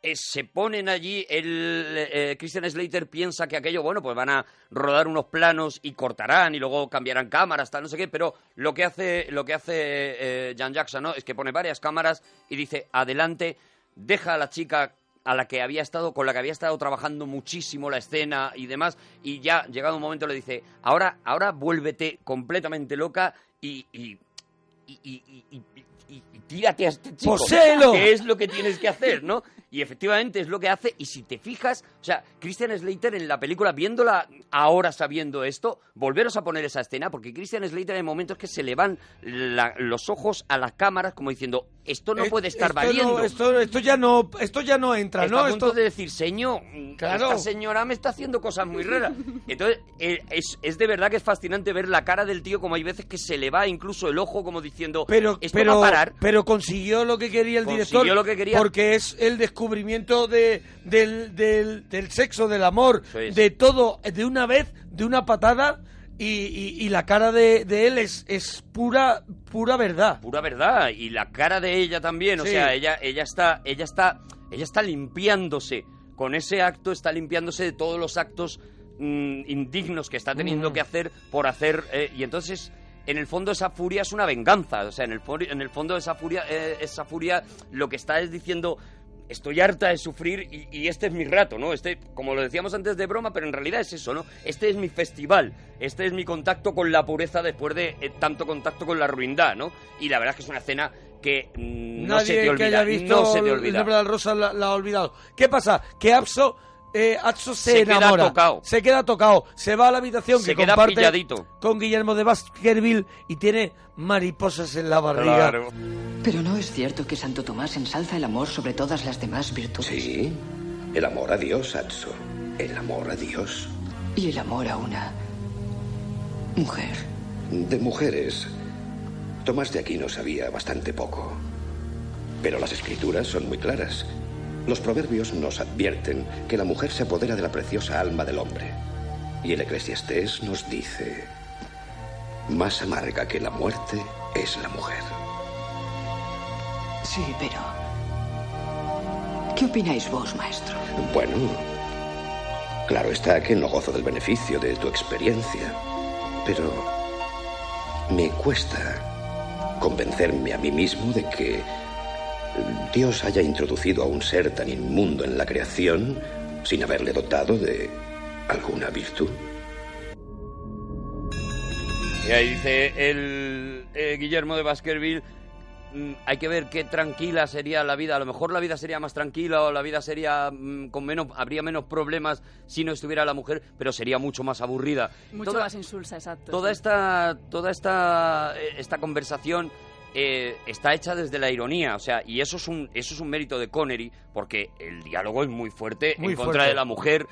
eh, se ponen allí, el eh, Christian Slater piensa que aquello, bueno, pues van a rodar unos planos y cortarán y luego cambiarán cámaras, tal, no sé qué, pero lo que hace, lo que hace eh, Jan Jackson, ¿no? Es que pone varias cámaras y dice, adelante, deja a la chica a la que había estado, con la que había estado trabajando muchísimo la escena y demás, y ya llegado un momento le dice, ahora, ahora vuélvete completamente loca y, y, y, tírate a este chico. ¡Poséelo! Que es lo que tienes que hacer, ¿no? Y efectivamente es lo que hace, y si te fijas, o sea, Christian Slater en la película, viéndola ahora sabiendo esto, volveros a poner esa escena, porque Christian Slater en momentos que se le van la- los ojos a las cámaras como diciendo, esto no puede estar esto no- valiendo. esto, esto ya no, esto ya no entra, Está ¿no? a punto Esto, de decir, señor, Claro. esta señora me está haciendo cosas muy raras. Entonces, eh, es, es de verdad que es fascinante ver la cara del tío, como hay veces que se le va incluso el ojo, como diciendo, pero, esto pero, va a parar. pero consiguió lo que quería el Consiguió director. lo que quería. Porque es el descubrimiento de, del, del, del sexo, del amor, es. de todo, de una vez, de una patada. Y, y- y la cara de, de él es, es pura, pura verdad. Pura verdad. Y la cara de ella también. O Sí. sea, ella, ella está, ella está, ella está limpiándose. Con ese acto está limpiándose de todos los actos mm, indignos que está teniendo Mm. que hacer por hacer. eh, y entonces. En el fondo esa furia es una venganza, o sea, en el, en el fondo esa furia, eh, esa furia lo que está es diciendo, estoy harta de sufrir y, y este es mi rato, ¿no? Este, como lo decíamos antes de broma, pero en realidad es eso, ¿no? Este es mi festival, este es mi contacto con la pureza después de eh, tanto contacto con la ruindad, ¿no? Y la verdad es que es una escena que mm, no Nadie se te que olvida, haya visto no se te el olvida. nombre de la rosa la, la ha olvidado. ¿Qué pasa? Que Apso, eh, Atso se, Se queda enamora. tocado. Se queda tocado. Se va a la habitación Se que queda comparte pilladito. con Guillermo de Baskerville y tiene mariposas en la barriga. Claro. Pero no es cierto que Santo Tomás ensalza el amor sobre todas las demás virtudes. Sí, el amor a Dios, Atso. El amor a Dios. Y el amor a una mujer. De mujeres, Tomás de Aquino sabía bastante poco. Pero las escrituras son muy claras. Los proverbios nos advierten que la mujer se apodera de la preciosa alma del hombre. Y el eclesiastés nos dice, más amarga que la muerte es la mujer. Sí, pero... ¿Qué opináis vos, maestro? Bueno, claro está que no gozo del beneficio de tu experiencia, pero me cuesta convencerme a mí mismo de que Dios haya introducido a un ser tan inmundo en la creación sin haberle dotado de alguna virtud. Y ahí dice el eh, Guillermo de Baskerville, mm, hay que ver qué tranquila sería la vida. A lo mejor la vida sería más tranquila o la vida sería mm, con menos, habría menos problemas si no estuviera la mujer, pero sería mucho más aburrida. Mucho Toda- más insulsa, exacto. toda sí. esta toda esta eh, esta conversación eh, está hecha desde la ironía, o sea, y eso es un eso es un mérito de Connery porque el diálogo es muy fuerte Muy en contra fuerte. de la mujer,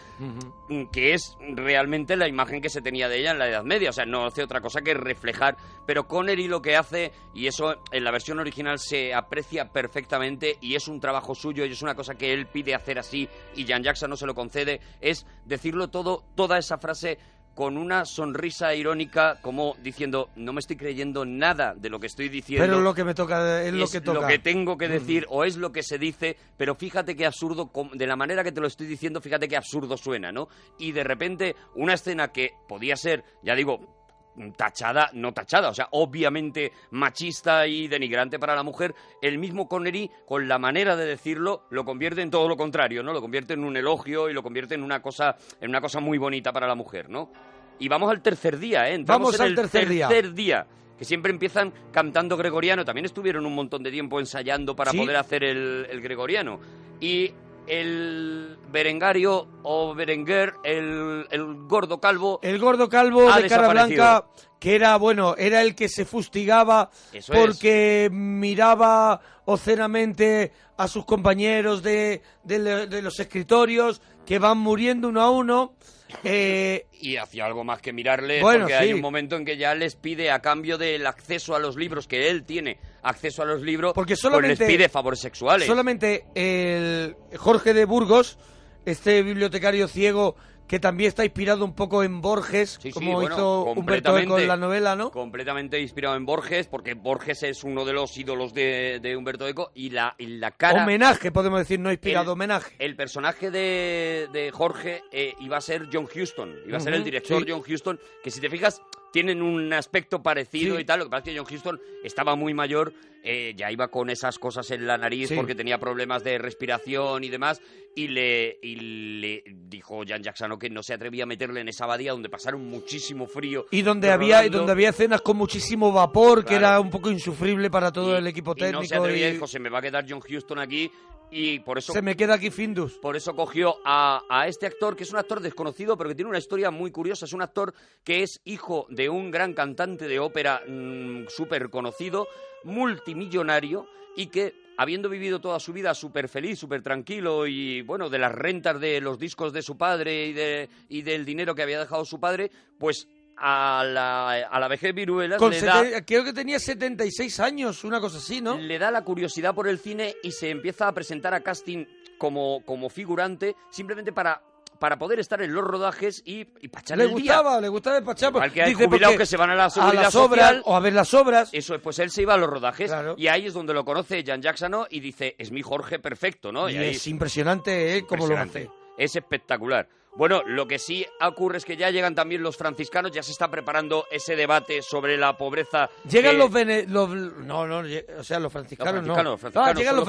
que es realmente la imagen que se tenía de ella en la Edad Media, o sea, no hace otra cosa que reflejar, pero Connery lo que hace y eso en la versión original se aprecia perfectamente y es un trabajo suyo y es una cosa que él pide hacer así y Jan Jackson no se lo concede, es decirlo todo toda esa frase con una sonrisa irónica como diciendo no me estoy creyendo nada de lo que estoy diciendo Pero lo que me toca es lo que toca. tengo que decir o es lo que se dice, pero fíjate qué absurdo, de la manera que te lo estoy diciendo, fíjate qué absurdo suena, ¿no? Y de repente una escena que podía ser, ya digo, tachada, no tachada, o sea, obviamente machista y denigrante para la mujer, el mismo Connery, con la manera de decirlo, lo convierte en todo lo contrario, ¿no? Lo convierte en un elogio y lo convierte en una cosa, en una cosa muy bonita para la mujer, ¿no? Y vamos al tercer día, ¿eh? Entramos Vamos en al el tercer día. tercer día, que siempre empiezan cantando gregoriano. También estuvieron un montón de tiempo ensayando para Sí. poder hacer el, el gregoriano. Y el Berengario o Berenguer, el, el gordo calvo, El gordo calvo de cara blanca, que era, bueno, era el que se fustigaba Eso es. porque miraba obscenamente a sus compañeros de, de- de los escritorios que van muriendo uno a uno. Eh, y hacía algo más que mirarle Bueno, porque hay un momento en que ya les pide a cambio del acceso a los libros que él tiene acceso a los libros Porque pues solamente- les pide favores sexuales. solamente el Jorge de Burgos, este bibliotecario ciego que también está inspirado un poco en Borges, Sí, sí, como bueno, hizo Humberto. Eco en la novela, ¿no? completamente inspirado en Borges porque Borges es uno de los ídolos de, de Humberto Eco y la, y la cara Homenaje, podemos decir, no inspirado, el, homenaje. el personaje de, de Jorge eh, iba a ser John Huston, iba a ser el director sí. John Huston, que si te fijas tienen un aspecto parecido Sí. y tal, lo que pasa es que John Huston estaba muy mayor, eh, ya iba con esas cosas en la nariz Sí. porque tenía problemas de respiración y demás, y le, y le dijo Jan Jackson que no se atrevía a meterle en esa abadía donde pasaron muchísimo frío. Y donde había, y donde había escenas con muchísimo vapor, que Claro. era un poco insufrible para todo Y- el equipo y técnico. no se atrevía, y dijo, se me va a quedar John Huston aquí, y por eso se me queda aquí Findus. por eso cogió a, a este actor, que es un actor desconocido, pero que tiene una historia muy curiosa. Es un actor que es hijo de un gran cantante de ópera mm, súper conocido, multimillonario, y que, habiendo vivido toda su vida súper feliz, súper tranquilo, y bueno, de las rentas de los discos de su padre y, de, y del dinero que había dejado su padre, pues a la, a la vejez viruelas Con le da creo que tenía 76 años, una cosa así, ¿no? le da la curiosidad por el cine y se empieza a presentar a casting como, como figurante simplemente para, para poder estar en los rodajes y, y para echarle Le el día. gustaba, le gustaba el pachapo. Igual que hay Dice, jubilados que se van a la seguridad las obras, social. o a ver las obras. Eso es, pues él se iba a los rodajes Claro. y ahí es donde lo conoce Jan Jackson y dice, es mi Jorge perfecto, ¿no? y ahí es impresionante, ¿eh? Cómo lo hace. Es espectacular. Bueno, lo que sí ocurre es que ya llegan también los franciscanos, ya se está preparando ese debate sobre la pobreza. Llegan que- los, bene- los no, no, o sea, los franciscanos, Los franciscanos, no. los franciscanos Ah, llegan los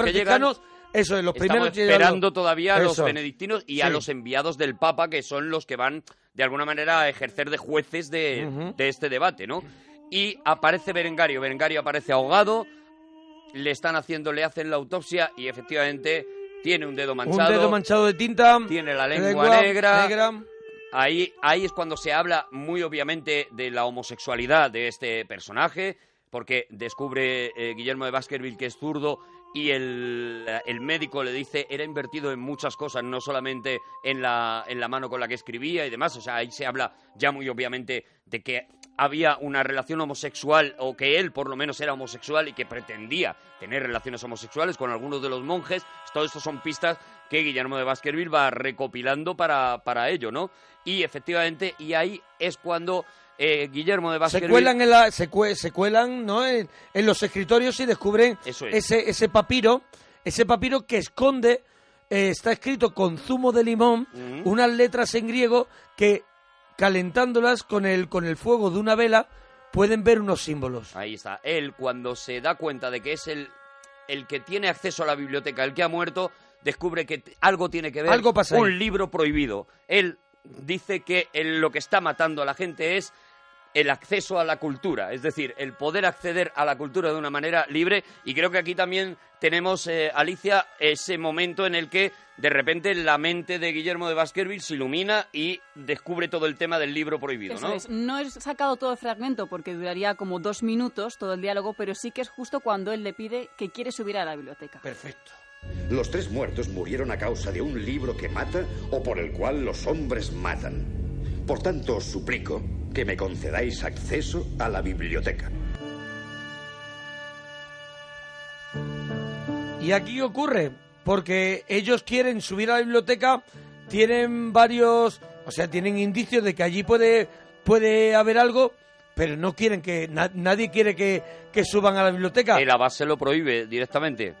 eso es, los Estamos primeros esperando todavía a los benedictinos y a los enviados del Papa, que son los que van, de alguna manera, a ejercer de jueces de, de este debate, ¿no? Y aparece Berengario. Berengario aparece ahogado, le están haciendo, le hacen la autopsia y efectivamente tiene un dedo manchado. Un dedo manchado de tinta. Tiene la lengua negra. negra. Ahí, ahí es cuando se habla muy obviamente de la homosexualidad de este personaje, porque descubre eh, Guillermo de Baskerville que es zurdo y el, el médico le dice era invertido en muchas cosas, no solamente en la, en la mano con la que escribía y demás. O sea, ahí se habla ya muy obviamente de que había una relación homosexual o que él por lo menos era homosexual y que pretendía tener relaciones homosexuales con algunos de los monjes. Todo esto son pistas que Guillermo de Baskerville va recopilando para, para ello, ¿no? Y efectivamente, y ahí es cuando eh, Guillermo de Se Baskerville... cuelan, en la, se, cue- se cuelan ¿no? en, en los escritorios y descubren es. ese, ese papiro, ese papiro que esconde, eh, está escrito con zumo de limón, unas letras en griego que calentándolas con el, con el fuego de una vela pueden ver unos símbolos. Ahí está. Él, cuando se da cuenta de que es el, el que tiene acceso a la biblioteca, el que ha muerto, descubre que algo tiene que ver Algo pasa ahí. un libro prohibido. Él dice que lo que está matando a la gente es el acceso a la cultura, es decir, el poder acceder a la cultura de una manera libre. Y creo que aquí también tenemos, eh, Alicia, ese momento en el que de repente la mente de Guillermo de Baskerville se ilumina y descubre todo el tema del libro prohibido, Eso ¿no? es. No he sacado todo el fragmento porque duraría como dos minutos todo el diálogo, pero sí que es justo cuando él le pide que quiere subir a la biblioteca. Perfecto. Los tres muertos murieron a causa de un libro que mata o por el cual los hombres matan. Por tanto, os suplico que me concedáis acceso a la biblioteca. ¿Y aquí ocurre? Porque ellos quieren subir a la biblioteca, tienen varios, o sea, tienen indicios de que allí puede, puede haber algo, pero no quieren que, na- nadie quiere que, que suban a la biblioteca. El abad se lo prohíbe directamente.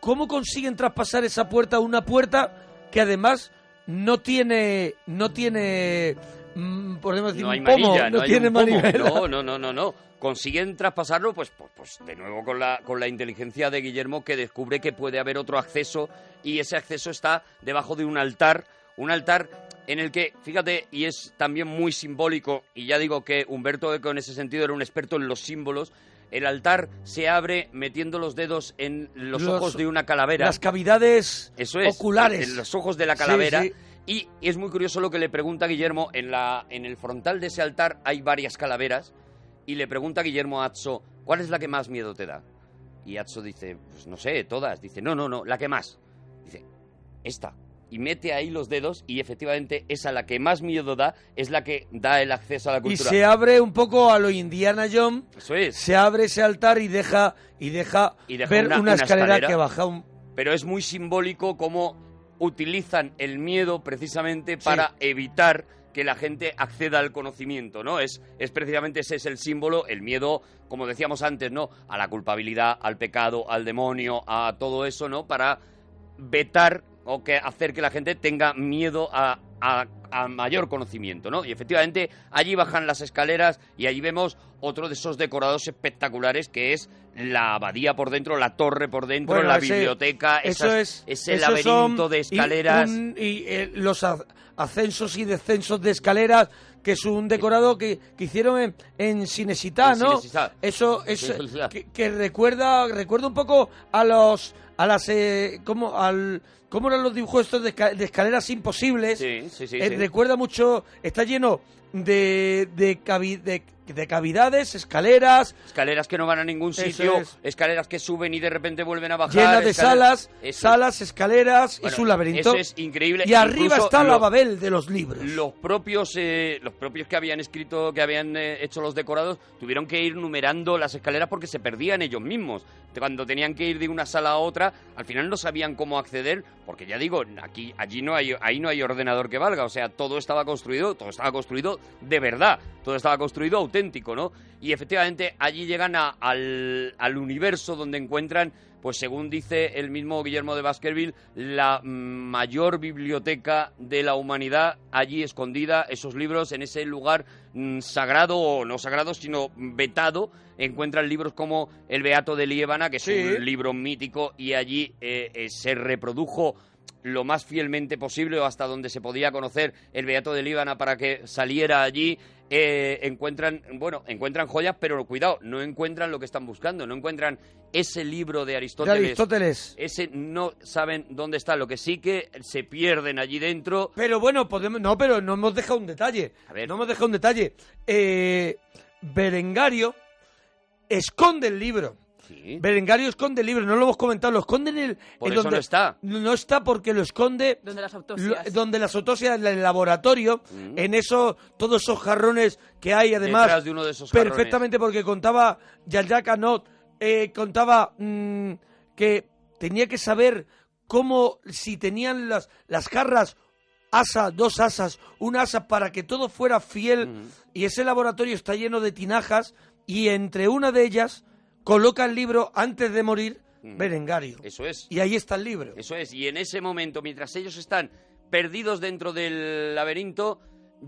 ¿Cómo consiguen traspasar esa puerta? Una puerta que además no tiene, no tiene mm, podemos decir, no hay pomo, manilla, no, no, hay tiene manivela. No, no, no, no, no. Consiguen traspasarlo, pues, pues, pues, de nuevo con la, con la inteligencia de Guillermo que descubre que puede haber otro acceso y ese acceso está debajo de un altar, un altar en el que, fíjate, y es también muy simbólico, y ya digo que Humberto Eco en ese sentido era un experto en los símbolos, el altar se abre metiendo los dedos en los, Los- ojos de una calavera. Las cavidades Eso es, oculares. en los ojos de la Sí, calavera. sí. Y es muy curioso lo que le pregunta Guillermo. En, la, en el frontal de ese altar hay varias calaveras. Y le pregunta Guillermo a Atso, ¿cuál es la que más miedo te da? Y Atso dice, pues no sé, todas. Dice, no, no, no, la que más. Dice, esta. Y mete ahí los dedos y efectivamente esa la que más miedo da es la que da el acceso a la Y cultura. se abre un poco a lo Indiana Jones. Eso es. Se abre ese altar y deja y deja, Y deja ver una- una, una escalera, escalera. que baja un pero es muy simbólico cómo utilizan el miedo precisamente para evitar que la gente acceda al conocimiento, ¿no? Es, es precisamente ese es el símbolo, el miedo, como decíamos antes, ¿no? A la culpabilidad, al pecado, al demonio, a todo eso, ¿no? Para vetar o que hacer que la gente tenga miedo a, a- a mayor conocimiento, ¿no? Y efectivamente allí bajan las escaleras y allí vemos otro de esos decorados espectaculares que es la abadía por dentro, la torre por dentro, Bueno, la ese- biblioteca, eso esas- es ese laberinto de y escaleras. un- Y, eh, los ascensos y descensos de escaleras, que es un decorado que, que hicieron en, en ¿no? Cinesitá. Eso es que, que recuerda recuerda un poco a los a las eh, como al cómo eran los dibujos estos de, esca- de escaleras imposibles. Sí, sí, sí, Eh, sí. Recuerda mucho, está lleno de de, cavi- de, de cavidades, escaleras, Escaleras que no van a ningún sitio, es. escaleras que suben y de repente vuelven a bajar. llenas de salas, salas, escaleras, Bueno, es un laberinto. Eso es increíble. Y arriba está la Babel de los libros. Los propios, eh, los propios que habían escrito, que habían eh, hecho los decorados, tuvieron que ir numerando las escaleras porque se perdían ellos mismos. Cuando tenían que ir de una sala a otra, al final no sabían cómo acceder, porque ya digo, aquí, allí no hay, ahí no hay ordenador que valga. O sea, todo estaba construido, todo estaba construido de verdad, todo estaba construido auténtico, ¿no? Y efectivamente allí llegan al, al universo donde encuentran pues según dice el mismo Guillermo de Baskerville, la mayor biblioteca de la humanidad allí escondida, esos libros en ese lugar mm, sagrado o no sagrado, sino vetado, encuentran libros como El Beato de Liébana, que es Sí. un libro mítico, y allí eh, eh, se reprodujo lo más fielmente posible o hasta donde se podía conocer el Beato de Líbana para que saliera allí. Eh, encuentran, bueno, encuentran joyas, pero cuidado, no encuentran lo que están buscando, no encuentran ese libro de de Aristóteles. Aristóteles. Ese no saben dónde está, lo que sí que se pierden allí dentro. Pero bueno, podemos. No, pero no hemos dejado un detalle. A ver. No hemos dejado un detalle. Eh, Berengario esconde el libro. Sí. Berengario esconde el libro, no lo hemos comentado, lo esconde en el. Por en eso donde, no está. No está porque lo esconde. Donde las lo- autopsias. donde las autopsias, en el laboratorio, en eso, todos esos jarrones que hay, además. Detrás de uno de esos jarrones. perfectamente, porque contaba Jean-Jacques Anot, eh, contaba mm, que tenía que saber cómo, si tenían las, las jarras asa, dos asas, un asa para que todo fuera fiel y ese laboratorio está lleno de tinajas y entre una de ellas coloca el libro antes de morir Berengario. Eso es. Y ahí está el libro. Eso es, y en ese momento, mientras ellos están perdidos dentro del laberinto,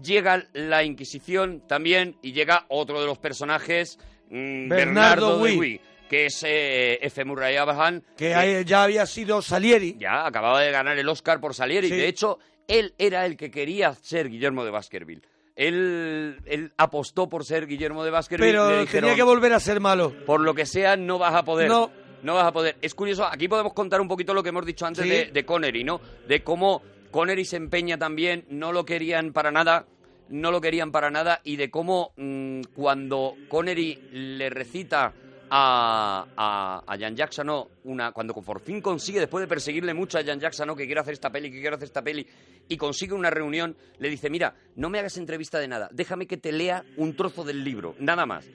llega la Inquisición también y llega otro de los personajes, mm, Bernardo Bernardo, de Huy. Huy, que es eh, F. Murray Abraham, Que ya había sido Salieri. ya acababa de ganar el Oscar por Salieri. Sí. De hecho, él era el que quería ser Guillermo de Baskerville. Él, él apostó por ser Guillermo de Baskerville. Pero le dijeron, tenía que volver a ser malo. por lo que sea, no vas a poder. No. No vas a poder. Es curioso, aquí podemos contar un poquito lo que hemos dicho antes Sí. de, de Connery, ¿no? De cómo Connery se empeña también, no lo querían para nada, no lo querían para nada, y de cómo mm, cuando Connery le recita a, a, a Jean Jackson una cuando por fin consigue después de perseguirle mucho a Jean Jackson que quiere hacer esta peli que quiere hacer esta peli y consigue una reunión le dice mira no me hagas entrevista de nada déjame que te lea un trozo del libro nada más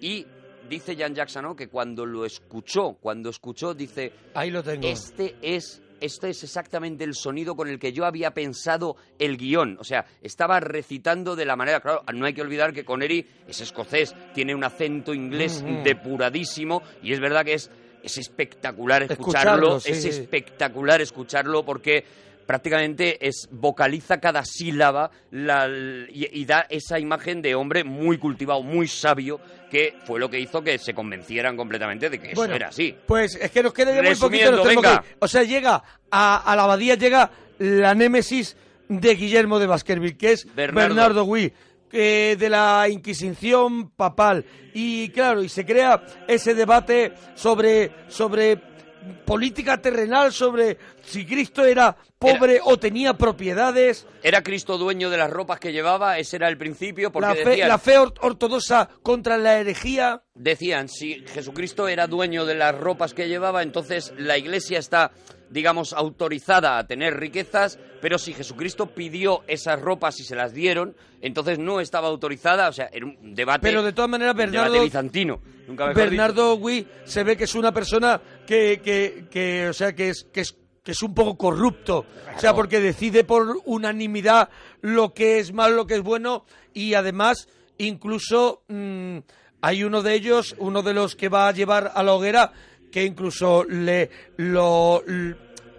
y dice Jean Jackson que cuando lo escuchó cuando escuchó dice Ahí lo tengo. este es este es exactamente el sonido con el que yo había pensado el guion. O sea, estaba recitando de la manera. Claro, no hay que olvidar que Connery es escocés, tiene un acento inglés depuradísimo y es verdad que es, es espectacular Escucharlo, escucharlo. sí, es sí. espectacular escucharlo porque prácticamente es vocaliza cada sílaba la- y, y da esa imagen de hombre muy cultivado, muy sabio, que fue lo que hizo que se convencieran completamente de que eso era así. Pues es que nos queda ya muy poquito. Nos venga. que. O sea, llega a, a la abadía, llega la némesis de Guillermo de Baskerville, que es Bernardo. Bernardo, Gui, de la Inquisición papal. Y claro, y se crea ese debate sobre, sobre política terrenal, sobre si Cristo era pobre o tenía propiedades. ¿Era Cristo dueño de las ropas que llevaba? Ese era el principio, porque La fe, decían, la fe or- ortodoxa contra la herejía. decían, si Jesucristo era dueño de las ropas que llevaba, entonces la iglesia está, digamos, autorizada a tener riquezas, pero si Jesucristo pidió esas ropas y se las dieron, entonces no estaba autorizada, o sea, era un debate, Pero de todas maneras, un debate Bernardo, bizantino. Nunca. Bernardo Gui se ve que es una persona que, que, que, o sea, que es, que es que es un poco corrupto, o sea, porque decide por unanimidad lo que es malo, lo que es bueno y además incluso mm, hay uno de ellos, uno de los que va a llevar a la hoguera que incluso le lo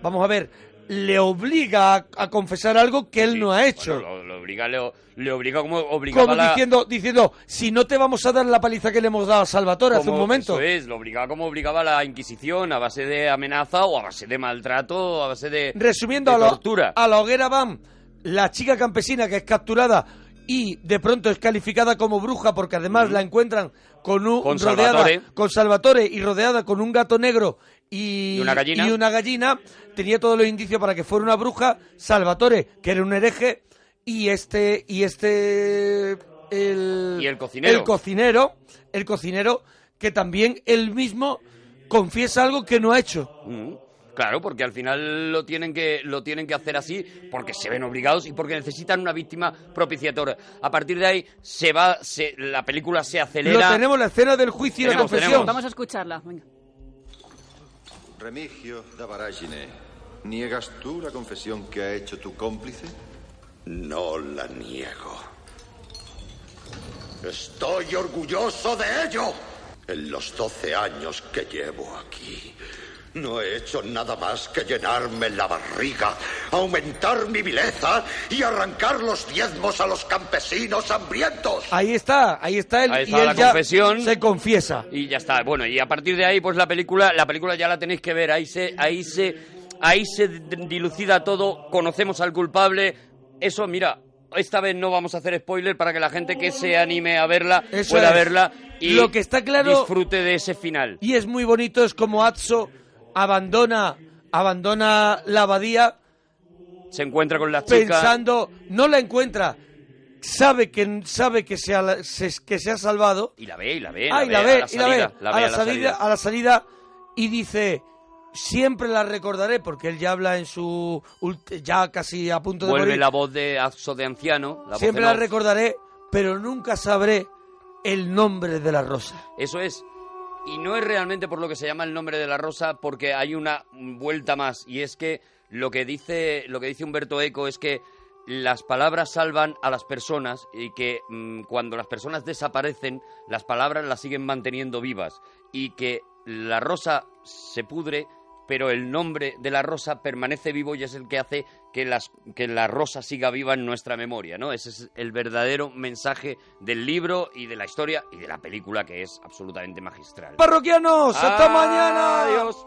vamos a ver, le obliga a, a confesar algo que él no ha hecho. Bueno, lo, lo obliga, le, le obliga como obligaba como la- diciendo, diciendo, si no te vamos a dar la paliza que le hemos dado a Salvatore hace un momento. Eso es, lo obligaba como obligaba la Inquisición, a base de amenaza o a base de maltrato, a base de, Resumiendo, de a, la- tortura. a la hoguera van la chica campesina que es capturada y de pronto es calificada como bruja porque además la encuentran con un Con rodeada Salvatore. con Salvatore y rodeada con un gato negro y, Y una gallina. y una gallina. tenía todos los indicios para que fuera una bruja Salvatore que era un hereje y este y este el Y el cocinero. el cocinero el cocinero que también él mismo confiesa algo que no ha hecho Mm, Claro, porque al final lo tienen que lo tienen que hacer así porque se ven obligados y porque necesitan una víctima propiciatoria. A partir de ahí se va se- la película se lo acelera. tenemos la escena del juicio y la confesión tenemos. Vamos a escucharla. Venga. Remigio da Baragine, ¿niegas tú la confesión que ha hecho tu cómplice? No la niego. Estoy orgulloso de ello. En los 12 años que llevo aquí, no he hecho nada más que llenarme la barriga, aumentar mi vileza y arrancar los diezmos a los campesinos hambrientos. Ahí está, ahí está él Ahí y está él la ya confesión. se confiesa. Y ya está. Bueno, y a partir de ahí, pues la película, la película ya la tenéis que ver. Ahí se, ahí se, ahí se dilucida todo. Conocemos al culpable. Eso, mira, esta vez no vamos a hacer spoiler para que la gente que se anime a verla Eso pueda es. verla y Lo que está claro- disfrute de ese final. Y es muy bonito, es como Atso abandona, abandona la abadía Se encuentra con la chica. pensando, no la encuentra, sabe que sabe que se ha, se- que se ha salvado. Y la ve, y la ve. Ah, y la ve, la y la ve, a la salida, a la salida y dice, siempre la recordaré porque él ya habla en su ya casi a punto de Vuelve morir. la voz de Axo de anciano. La voz siempre la recordaré, pero nunca sabré el nombre de la rosa. Eso es. Y no es realmente por lo que se llama el nombre de la rosa, porque hay una vuelta más. Y es que lo que dice, lo que dice Humberto Eco es que las palabras salvan a las personas y que mm, cuando las personas desaparecen, las palabras las siguen manteniendo vivas. Y que la rosa se pudre, pero el nombre de la rosa permanece vivo y es el que hace que, las, que la rosa siga viva en nuestra memoria, ¿no? Ese es el verdadero mensaje del libro y de la historia y de la película que es absolutamente magistral. Parroquianos, hasta Ah, mañana. Adiós.